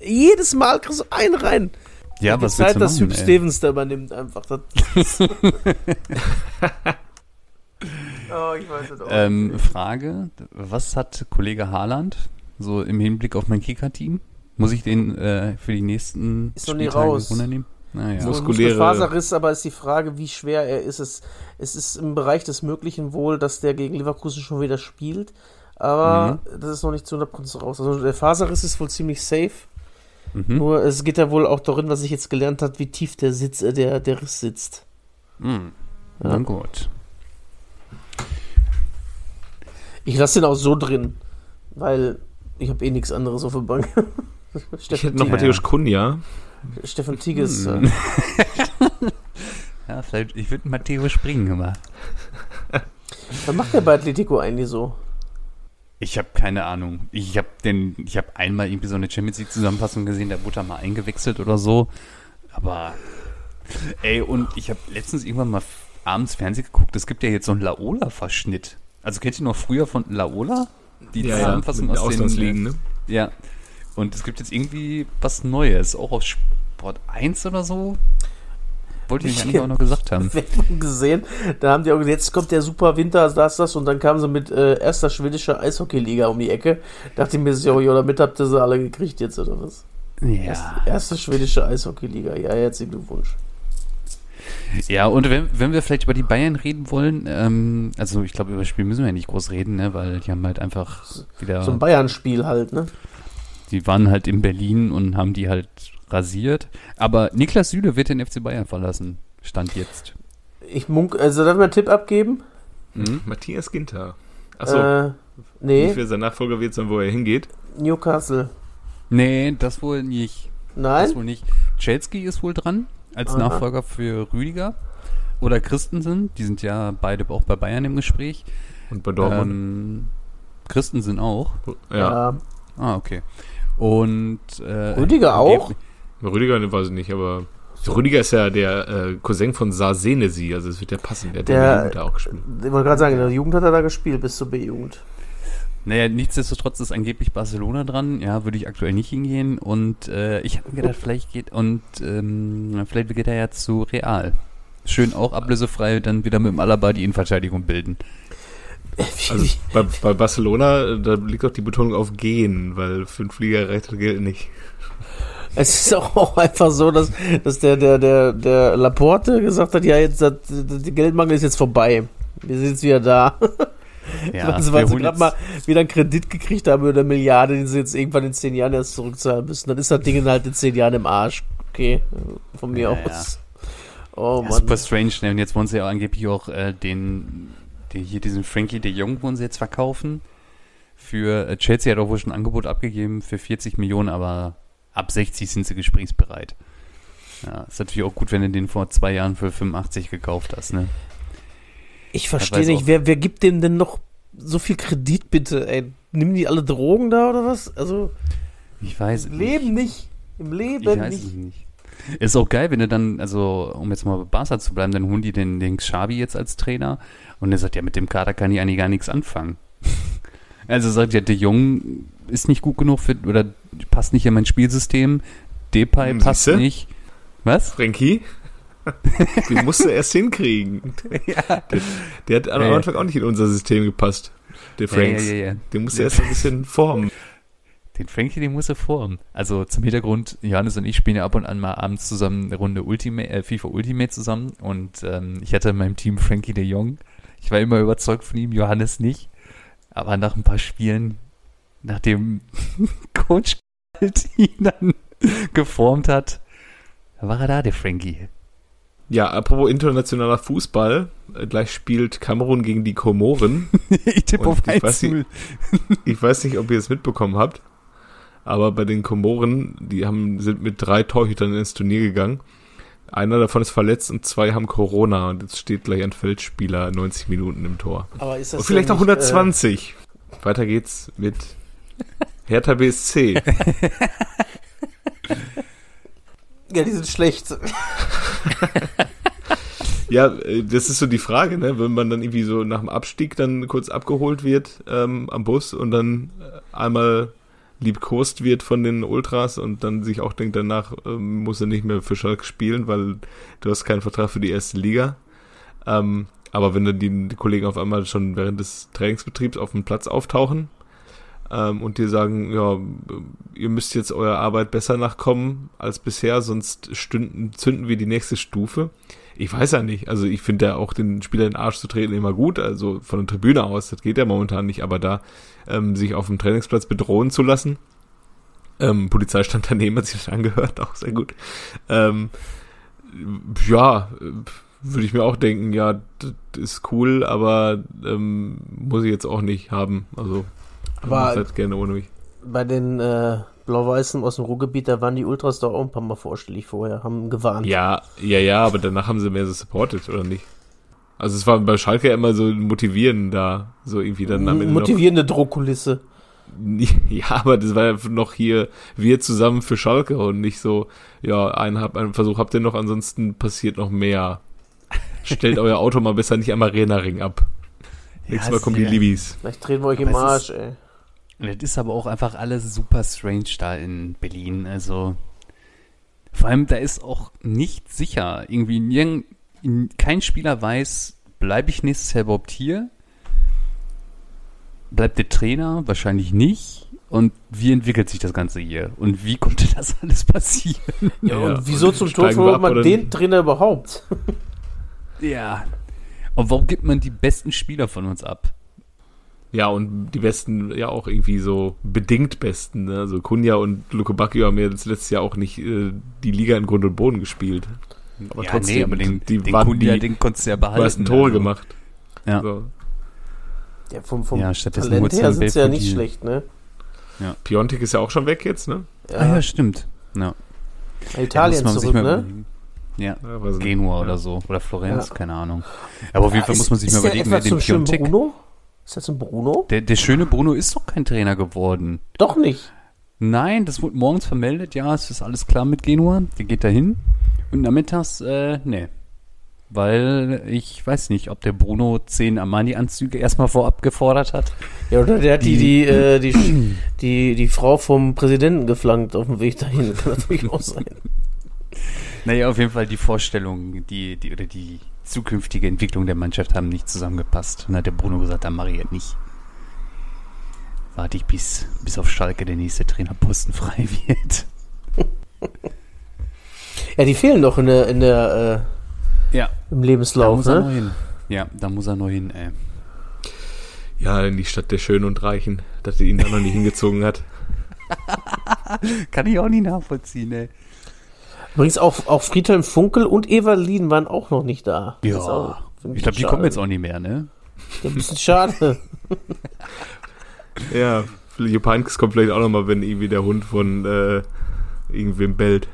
Jedes Mal kriegst du einen rein. Ja, was Zeit, willst du dass Hugh? Stevens da übernimmt einfach. Das oh, ich weiß es auch Ähm. Frage, was hat Kollege Haaland so im Hinblick auf mein Kicker-Team? Muss ich den äh, für die nächsten Ist Spieltage raus. runternehmen? Naja. So, muskuläre- Muskelfaserriss, aber ist die Frage, wie schwer er ist. Es, es ist im Bereich des Möglichen wohl, dass der gegen Leverkusen schon wieder spielt. Aber Mhm. das ist noch nicht zu 100% raus. Also der Faserriss ist wohl ziemlich safe. Mhm. Nur es geht ja wohl auch darin, was ich jetzt gelernt habe, wie tief der Sitz, äh, der, der Riss sitzt. Mhm. Ja. Na gut. Ich lasse den auch so drin, weil ich habe eh nichts anderes auf der Bank. Ich hätte noch. Matthäus Kunja. Stefan Tigges. Hm. Ja, vielleicht, ich würde Matteo springen immer. Was macht der bei Atletico eigentlich so? Ich habe keine Ahnung. Ich habe den, ich habe einmal irgendwie so eine Champions League Zusammenfassung gesehen, da wurde er mal eingewechselt oder so. Aber ey, und ich habe letztens irgendwann mal abends Fernsehen geguckt. Es gibt ja jetzt so einen Laola-Verschnitt. Also kennt ihr noch früher von Laola? Die Zusammenfassung mit aus den Auslandsligen, ne? Ja. Und es gibt jetzt irgendwie was Neues, auch auf Sport 1 oder so. Wollte ich Ich- eigentlich auch noch gesagt haben. Werbung gesehen. Da haben die auch gesagt, jetzt kommt der super Winter, das, das. Und dann kamen sie mit äh, erster schwedischer Eishockeyliga um die Ecke. Dachte ich mir, so, ja, damit habt ihr sie alle gekriegt jetzt, oder was? Ja. Erste schwedische Eishockeyliga. Ja, herzlichen Glückwunsch. Ja, und wenn, wenn wir vielleicht über die Bayern reden wollen, ähm, also ich glaube, über das Spiel müssen wir ja nicht groß reden, ne, weil die haben halt einfach wieder, So ein Bayern-Spiel halt, ne? die waren halt in Berlin und haben die halt rasiert. Aber Niklas Süle wird den FC Bayern verlassen, stand jetzt. Ich munk, also darf ich mal einen Tipp abgeben? Mhm. Matthias Ginter. Achso, Äh, nee. wie sein Nachfolger wird, sondern wo er hingeht. Newcastle. Nee, das wohl nicht. Das Nein? wohl nicht. Chelski ist wohl dran als Aha. Nachfolger für Rüdiger. Oder Christensen, die sind ja beide auch bei Bayern im Gespräch. Und bei Dortmund. Ähm, Christensen auch. ja. Ah, okay. Und äh, Rüdiger auch? Rüdiger ne, weiß ich nicht, aber Rüdiger ist ja der äh, Cousin von Saar Senesi, also es wird ja passen. Der hat ja in Der- der Jugend da auch gespielt. Ich wollte gerade sagen, in der Jugend hat er da gespielt, bis zur B-Jugend. Naja, nichtsdestotrotz ist angeblich Barcelona dran. Ja, würde ich aktuell nicht hingehen. Und äh, ich habe mir gedacht, vielleicht geht und ähm, vielleicht geht er ja zu Real. Schön auch ablösefrei, dann wieder mit dem Alaba die Innenverteidigung bilden. Also bei, bei Barcelona, da liegt auch die Betonung auf gehen, weil fünf Fliegerrechte gelten nicht. Es ist auch einfach so, dass, dass der, der, der, der Laporte gesagt hat, ja, jetzt das, der Geldmangel ist jetzt vorbei. Wir sind jetzt wieder da. Ja, weil sie, wir weil sie gerade mal wieder einen Kredit gekriegt haben über eine Milliarde, den sie jetzt irgendwann in zehn Jahren erst zurückzahlen müssen. Dann ist das Ding halt in zehn Jahren im Arsch. Okay, von mir Ja, aus. Oh Ja, Mann. super strange. Ne? Und jetzt wollen sie ja angeblich auch äh, den, den, hier diesen Frankie de Jong wollen sie jetzt verkaufen. Für äh, Chelsea hat auch wohl schon ein Angebot abgegeben für 40 Millionen, aber ab 60 sind sie gesprächsbereit. Ja, ist natürlich auch gut, wenn du den vor zwei Jahren für 85 gekauft hast, ne? Ich verstehe nicht, auch- wer, wer gibt dem denn noch so viel Kredit bitte, ey? nehmen die alle Drogen da oder was? Also, Ich weiß im Leben nicht. Im Leben Ich weiß nicht. nicht. Ist auch geil, wenn du dann, also um jetzt mal bei Barca zu bleiben, dann holen die den, den Xavi jetzt als Trainer und er sagt, ja, mit dem Kader kann ich eigentlich gar nichts anfangen. Also sagt ja, De Jong ist nicht gut genug für, oder passt nicht in mein Spielsystem, Depay Hm, passt siehste? nicht. Was? Frankie? Den musst du erst hinkriegen. Der, der hat am Ja, ja. Anfang auch nicht in unser System gepasst. Der Franks. Ja, ja, ja, ja. Den musst du erst ein bisschen formen. Den Frankie, den muss er formen. Also zum Hintergrund, Johannes und ich spielen ja ab und an mal abends zusammen eine Runde Ultimate, äh, FIFA Ultimate zusammen und ähm, ich hatte in meinem Team Frankie de Jong. Ich war immer überzeugt von ihm, Johannes nicht. Aber nach ein paar Spielen, nachdem Coach ihn dann geformt hat, war er da, der Frankie. Ja, apropos internationaler Fußball. äh, Gleich spielt Kamerun gegen die Komoren. ich tippe auf ich weiß 1-0. Ich weiß nicht, ob ihr es mitbekommen habt, aber bei den Komoren, die haben, sind mit drei Torhütern ins Turnier gegangen. Einer davon ist verletzt und zwei haben Corona und jetzt steht gleich ein Feldspieler 90 Minuten im Tor. Aber ist das Und vielleicht auch nicht, 120. Weiter geht's mit Hertha BSC. Ja, die sind schlecht. Ja, äh, das ist so die Frage, ne? wenn man dann irgendwie so nach dem Abstieg dann kurz abgeholt wird ähm, am Bus und dann äh, einmal liebkost wird von den Ultras und dann sich auch denkt, danach ähm, muss er nicht mehr für Schalke spielen, weil du hast keinen Vertrag für die erste Liga. Ähm, aber wenn dann die, die Kollegen auf einmal schon während des Trainingsbetriebs auf dem Platz auftauchen ähm, und dir sagen, ja, ihr müsst jetzt eurer Arbeit besser nachkommen als bisher, sonst stünden, zünden wir die nächste Stufe. Ich weiß ja nicht. Also ich finde ja auch den Spieler in den Arsch zu treten immer gut. Also von der Tribüne aus, das geht ja momentan nicht, aber da ähm, sich auf dem Trainingsplatz bedrohen zu lassen. Ähm, Polizei stand daneben, hat sich das angehört, auch sehr gut. Ähm, ja, würde ich mir auch denken, ja, das ist cool, aber ähm, muss ich jetzt auch nicht haben. Also Aber- halt gerne ohne mich. Bei den äh, Blau-Weißen aus dem Ruhrgebiet, da waren die Ultras doch auch ein paar Mal vorstellig vorher, haben gewarnt. Ja, ja, ja, aber danach haben sie mehr so supported, oder nicht? Also es war bei Schalke ja immer so motivieren da, so irgendwie dann am Ende noch. Motivierende Drohkulisse. Ja, aber das war ja noch hier wir zusammen für Schalke und nicht so, ja, einen, hab, einen Versuch habt ihr noch, ansonsten passiert noch mehr. Stellt euer Auto mal besser nicht am Arena-Ring ab. Nächstes Mal kommen die ja. Libis. Vielleicht drehen wir euch Aber im Arsch, ist- ey. Und Das ist aber auch einfach alles super strange da in Berlin. Also vor allem, da ist auch nicht sicher. Irgendwie nirgend, kein Spieler weiß, bleibe ich nächstes Jahr überhaupt hier? Bleibt der Trainer? Wahrscheinlich nicht. Und wie entwickelt sich das Ganze hier? Und wie konnte das alles passieren? Ja, Ja, und wieso zum Teufel wir holt man oder den? Trainer überhaupt? Ja. Und warum gibt man die besten Spieler von uns ab? Ja, und die besten, ja auch irgendwie so bedingt besten. Ne? Also Kunja und Luke Bacchio haben ja das letztes Jahr auch nicht äh, die Liga in Grund und Boden gespielt. Aber ja, trotzdem, nee, aber den, die den waren Kunja, die den konntest du ja behalten. meisten Tore also. gemacht. Ja. So. Ja, vom, vom Ja, stattdessen Talent du her sind sie ja nicht schlecht, ne? Piontek ist ja auch schon weg jetzt, ne? Ja, Ah ja, stimmt. Ja. Italien sich zurück, ne? überlegen. Ja. Ja. Genua Ja. oder so. Oder Florenz, Ja. keine Ahnung. Aber auf jeden Fall ist, muss man sich mal ist der überlegen, etwa wer den Piontek. Bruno? Ist das ein Bruno? Der, der schöne Bruno ist doch kein Trainer geworden. Doch nicht. Nein, das wurde morgens vermeldet, ja, es ist alles klar mit Genua. Der geht dahin. Und nachmittags, äh, nee. Weil ich weiß nicht, ob der Bruno zehn Armani-Anzüge erstmal vorab gefordert hat. Ja, oder der hat die, Die- die, äh, die, die, die Frau vom Präsidenten geflankt auf dem Weg dahin. Kann natürlich auch sein. Naja, auf jeden Fall die Vorstellungen, die, die, oder die zukünftige Entwicklung der Mannschaft haben nicht zusammengepasst. Und dann hat der Bruno gesagt, dann mache ich jetzt nicht. Warte ich, bis, bis auf Schalke der nächste Trainerposten frei wird. Ja, die fehlen doch in der, in der, Ja, äh, im da Lebenslauf, muss er noch ne? hin. Ja, da muss er noch hin, ey. Ja, in die Stadt der Schönen und Reichen, dass er ihn da noch nicht hingezogen hat. Kann ich auch nicht nachvollziehen, ey. Übrigens auch, auch Friedhelm Funkel und Evalin waren auch noch nicht da. Ja, auch- Ich glaube, die kommen jetzt auch nicht mehr, ne? Ja, ein bisschen schade. Ja, Jupp Heynckes kommt vielleicht auch nochmal, wenn irgendwie der Hund von äh, irgendwem bellt.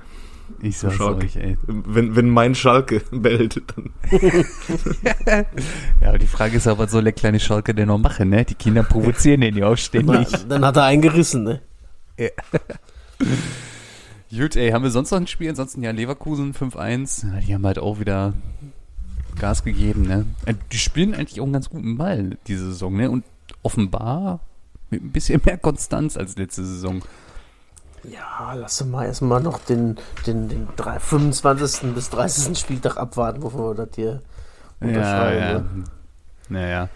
Ich sag's Schalke. euch, ey. Wenn, wenn mein Schalke bellt, dann. Ja, aber die Frage ist auch, was soll der kleine Schalke denn noch machen, ne? Die Kinder provozieren den ja auch ständig. Dann hat er einen gerissen, ne? Gut, ey, haben wir sonst noch ein Spiel? Ansonsten ja Leverkusen 5-1. Ja, die haben halt auch wieder Gas gegeben, ne? Äh, Die spielen eigentlich auch einen ganz guten Ball diese Saison, ne? Und offenbar mit ein bisschen mehr Konstanz als letzte Saison. Ja, lass mal erstmal noch den, den, den drei- 25. bis 30. Spieltag abwarten, bevor wir das hier unterschreiben. ja. Ne? Naja.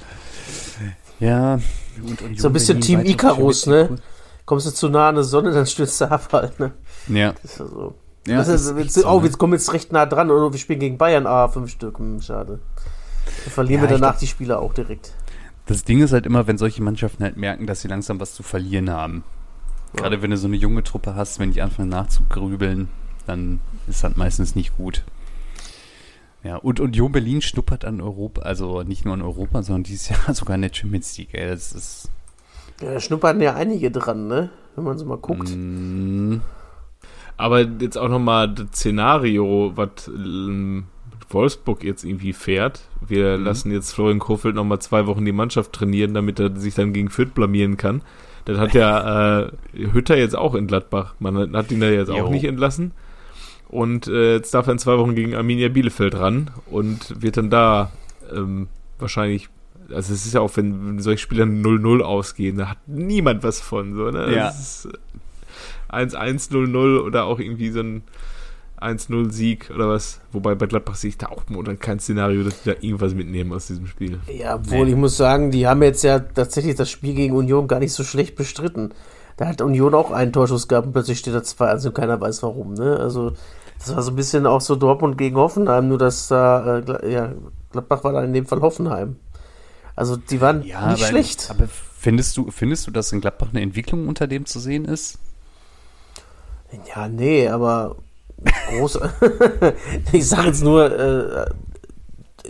Ja. Und, und So ein bisschen Team Icarus, ne? Kommst du zu nah an der Sonne, dann stürzt du ab halt, ne? Ja. Das ist ja so. ja das ist, jetzt, so, oh, ne? wir kommen jetzt recht nah dran, oder wir spielen gegen Bayern, ah, fünf Stück, hm, schade. Dann verlieren Ja, wir danach glaub- die Spieler auch direkt. Das Ding ist halt immer, wenn solche Mannschaften halt merken, dass sie langsam was zu verlieren haben. Gerade wenn du so eine junge Truppe hast, wenn die anfangen nachzugrübeln, dann ist das meistens nicht gut. Ja, und Union Berlin schnuppert an Europa, also nicht nur an Europa, sondern dieses Jahr sogar in der Champions League. Ey. Das ist Ja, da schnuppern ja einige dran, ne? Wenn man so mal guckt. mm, Aber jetzt auch nochmal das Szenario, was ähm, Wolfsburg jetzt irgendwie fährt. Wir lassen jetzt Florian Kofeld nochmal zwei Wochen die Mannschaft trainieren, damit er sich dann gegen Fürth blamieren kann. Das hat ja äh, Hütter jetzt auch in Gladbach. Man hat ihn da jetzt Jo. auch nicht entlassen. Und äh, jetzt darf er in zwei Wochen gegen Arminia Bielefeld ran und wird dann da ähm, wahrscheinlich, also es ist ja auch, wenn, wenn solche Spieler 0-0 ausgehen, da hat niemand was von. So, ne? Ja. Das ist, äh, 1-1-0-0 oder auch irgendwie so ein 1-0-Sieg oder was. Wobei bei Gladbach sehe ich da auch momentan kein Szenario, dass die da irgendwas mitnehmen aus diesem Spiel. Ja, obwohl ich muss sagen, die haben jetzt ja tatsächlich das Spiel gegen Union gar nicht so schlecht bestritten. Da hat Union auch einen Torschuss gehabt und plötzlich steht da 2-1 und keiner weiß warum, ne? Also, das war so ein bisschen auch so Dortmund gegen Hoffenheim, nur dass da, äh, ja, Gladbach war da in dem Fall Hoffenheim. Also, die waren nicht aber, schlecht. Aber findest du, findest du, dass in Gladbach eine Entwicklung unter dem zu sehen ist? Ja, nee, aber groß. ich sage jetzt nur, äh,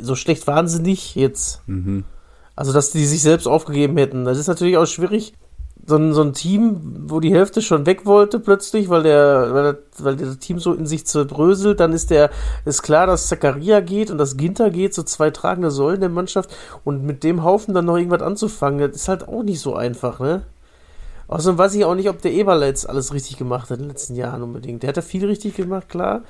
so schlecht nicht jetzt. Mhm. Also, dass die sich selbst aufgegeben hätten. Das ist natürlich auch schwierig. So ein, so ein Team, wo die Hälfte schon weg wollte plötzlich, weil der, weil, der, weil das Team so in sich zerbröselt, dann ist der, ist klar, dass Zakaria geht und dass Ginter geht, so zwei tragende Säulen der Mannschaft und mit dem Haufen dann noch irgendwas anzufangen, das ist halt auch nicht so einfach, ne? Außerdem weiß ich auch nicht, ob der Eberle jetzt alles richtig gemacht hat in den letzten Jahren unbedingt. Der hat ja viel richtig gemacht, klar.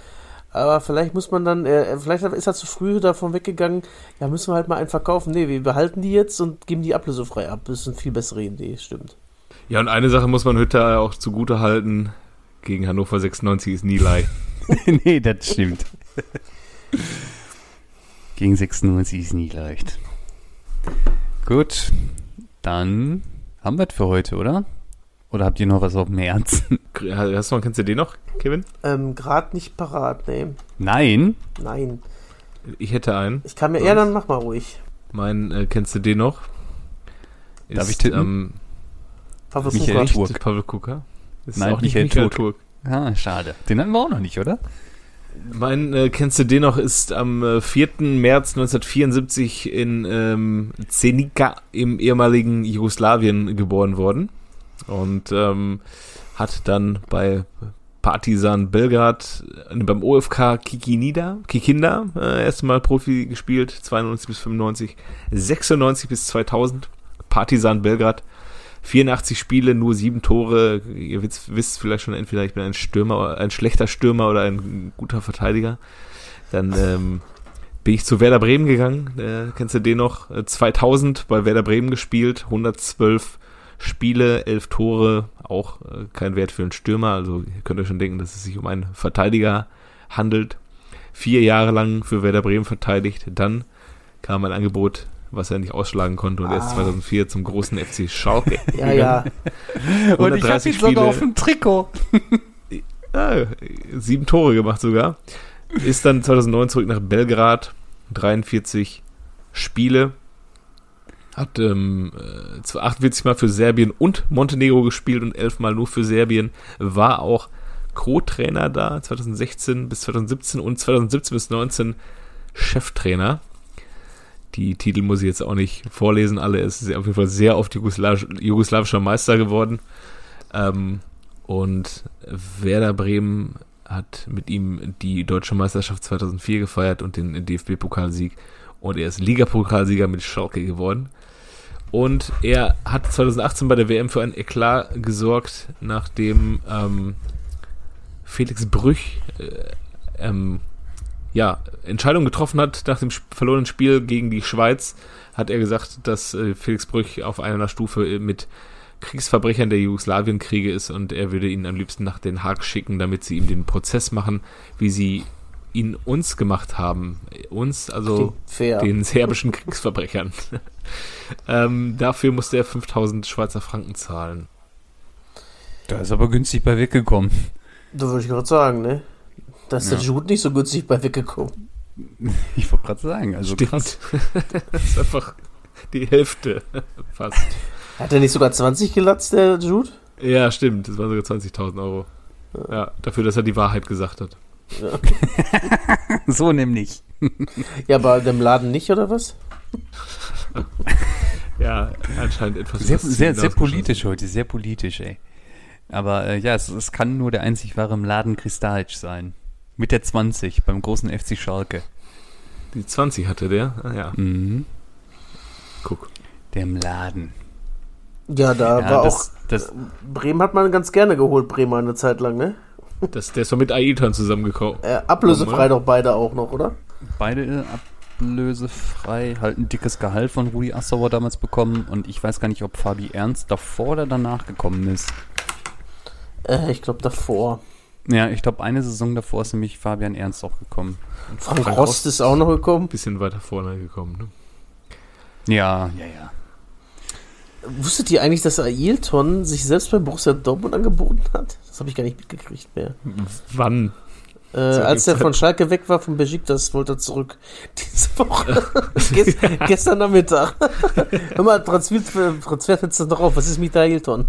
Aber vielleicht muss man dann, äh, vielleicht ist er zu früh davon weggegangen, ja, müssen wir halt mal einen verkaufen. Nee, wir behalten die jetzt und geben die ablösefrei ab. Das ist eine viel bessere Idee, stimmt. Ja, und eine Sache muss man Hütter auch zugute halten. Gegen Hannover 96 ist nie leicht. nee, das stimmt. Gegen 96 ist nie leicht. Gut, dann haben wir es für heute, oder? Oder habt ihr noch was auf dem Herzen? Hast du noch, kennst du den noch, Kevin? Ähm, gerade nicht parat, nee. Nein? Nein. Ich hätte einen. Ich kann mir, ja, dann mach mal ruhig. Mein, äh, kennst du den noch? Darf ich tippen? Ähm, Pavel Michael Kuka. Turk. Pavel Kuka? Ist Nein, auch nicht Michael Michael Turk. Turk. Ah, schade. Den hatten wir auch noch nicht, oder? Mein, äh, kennst du den noch, ist am äh, 4. März 1974 in ähm, Zenica im ehemaligen Jugoslawien geboren worden und ähm, hat dann bei Partizan Belgrad äh, beim OFK Kikinida, Kikinda äh, erstmal Profi gespielt, 92 bis 95, 96 bis 2000, Partizan Belgrad 84 Spiele, nur sieben Tore. Ihr wisst, wisst vielleicht schon entweder, ich bin ein Stürmer, ein schlechter Stürmer oder ein guter Verteidiger. Dann ähm, bin ich zu Werder Bremen gegangen. Äh, kennst du den noch? Äh, 2000 bei Werder Bremen gespielt, 112 Spiele, 11 Tore, auch äh, kein Wert für einen Stürmer. Also ihr könnt euch schon denken, dass es sich um einen Verteidiger handelt. Vier Jahre lang für Werder Bremen verteidigt. Dann kam ein Angebot, was er nicht ausschlagen konnte und erst 2004 zum großen FC Schalke. Ja, ja. Und ich habe 130 ihn sogar auf dem Trikot. Ja, sieben Tore gemacht sogar. Ist dann 2009 zurück nach Belgrad. 43 Spiele. Hat ähm, äh, zwar 48 Mal für Serbien und Montenegro gespielt und 11 Mal nur für Serbien. War auch Co-Trainer da 2016 bis 2017 und 2017 bis 2019 Cheftrainer. Die Titel muss ich jetzt auch nicht vorlesen, alle. Es ist auf jeden Fall sehr oft Jugoslaw jugoslawischer Meister geworden. Ähm, und Werder Bremen hat mit ihm die deutsche Meisterschaft 2004 gefeiert und den DFB-Pokalsieg. Und er ist Ligapokalsieger mit Schalke geworden. Und er hat 2018 bei der WM für ein Eklat gesorgt, nachdem ähm, Felix Brüch äh, ähm, ja, Entscheidung getroffen hat nach dem verlorenen Spiel gegen die Schweiz, hat er gesagt, dass äh, Felix Brüch auf einer Stufe mit Kriegsverbrechern der Jugoslawienkriege ist und er würde ihn am liebsten nach Den Haag schicken, damit sie ihm den Prozess machen, wie sie ihn uns gemacht haben. Uns, also den serbischen Kriegsverbrechern. ähm, dafür musste er 5000 Schweizer Franken zahlen. Da ist aber günstig bei weggekommen. Da würde ich gerade sagen, ne? Da ist der Ja. Jude nicht so günstig bei weggekommen. Ich wollte gerade sagen, also krass. das ist einfach die Hälfte fast. Hat er nicht sogar 20 gelatzt, der Jude? Ja, stimmt. Das waren sogar 20.000 Euro. Ja, dafür, dass er die Wahrheit gesagt hat. So nämlich. Ja, aber dem Laden nicht, oder was? Ja, anscheinend etwas Sehr, sehr, sehr politisch heute, sehr politisch, ey. Aber äh, ja, es, es kann nur der einzig wahre Mladen Kristalic sein. Mit der 20 beim großen FC Schalke. Die 20 hatte der. Ah, ja, Mhm. guck. Der Mladen. Ja, da Ja, war das, auch. das, Bremen hat man ganz gerne geholt, Bremer eine Zeit lang, ne? Das, der ist doch mit Ailton zusammengekommen. Äh, ablösefrei doch beide auch noch, oder? beide äh, ablösefrei, halt ein dickes Gehalt von Rudi Assauer damals bekommen und ich weiß gar nicht, ob Fabi Ernst davor oder danach gekommen ist. Äh, ich glaube davor. Ja, ich glaube, eine Saison davor ist nämlich Fabian Ernst auch gekommen. Frank, Frank Rost ist auch noch gekommen. Bisschen weiter vorne gekommen. Ne? Ja, ja, ja. Wusstet ihr eigentlich, dass Ailton sich selbst bei Borussia Dortmund angeboten hat? Das habe ich gar nicht mitgekriegt mehr. Wann? Äh, als der von Schalke weg war, von Besiktas, wollte er zurück. Diese Woche. Gest, gestern Nachmittag. Hör mal, Transfer, Transferfenster noch auf. Was ist mit Ailton?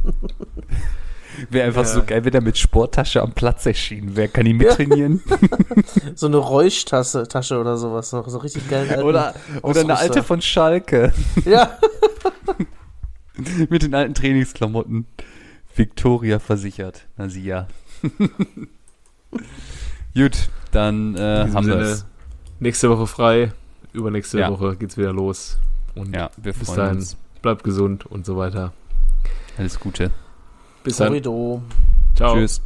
Wäre einfach Ja. so geil, wenn er mit Sporttasche am Platz erschienen wäre. Kann ihn mittrainieren? So eine Räuschtasche Tasche oder sowas noch. So richtig geil. oder, oder eine alte von Schalke. Ja. mit den alten Trainingsklamotten. Victoria versichert. Na sie ja. Gut, dann äh, haben wir es. Nächste Woche frei. Übernächste Ja. Woche geht's wieder los. Und Ja, wir bis freuen dahin, uns. bleibt gesund und so weiter. Alles Gute. Bis dann. Ciao. Tschüss.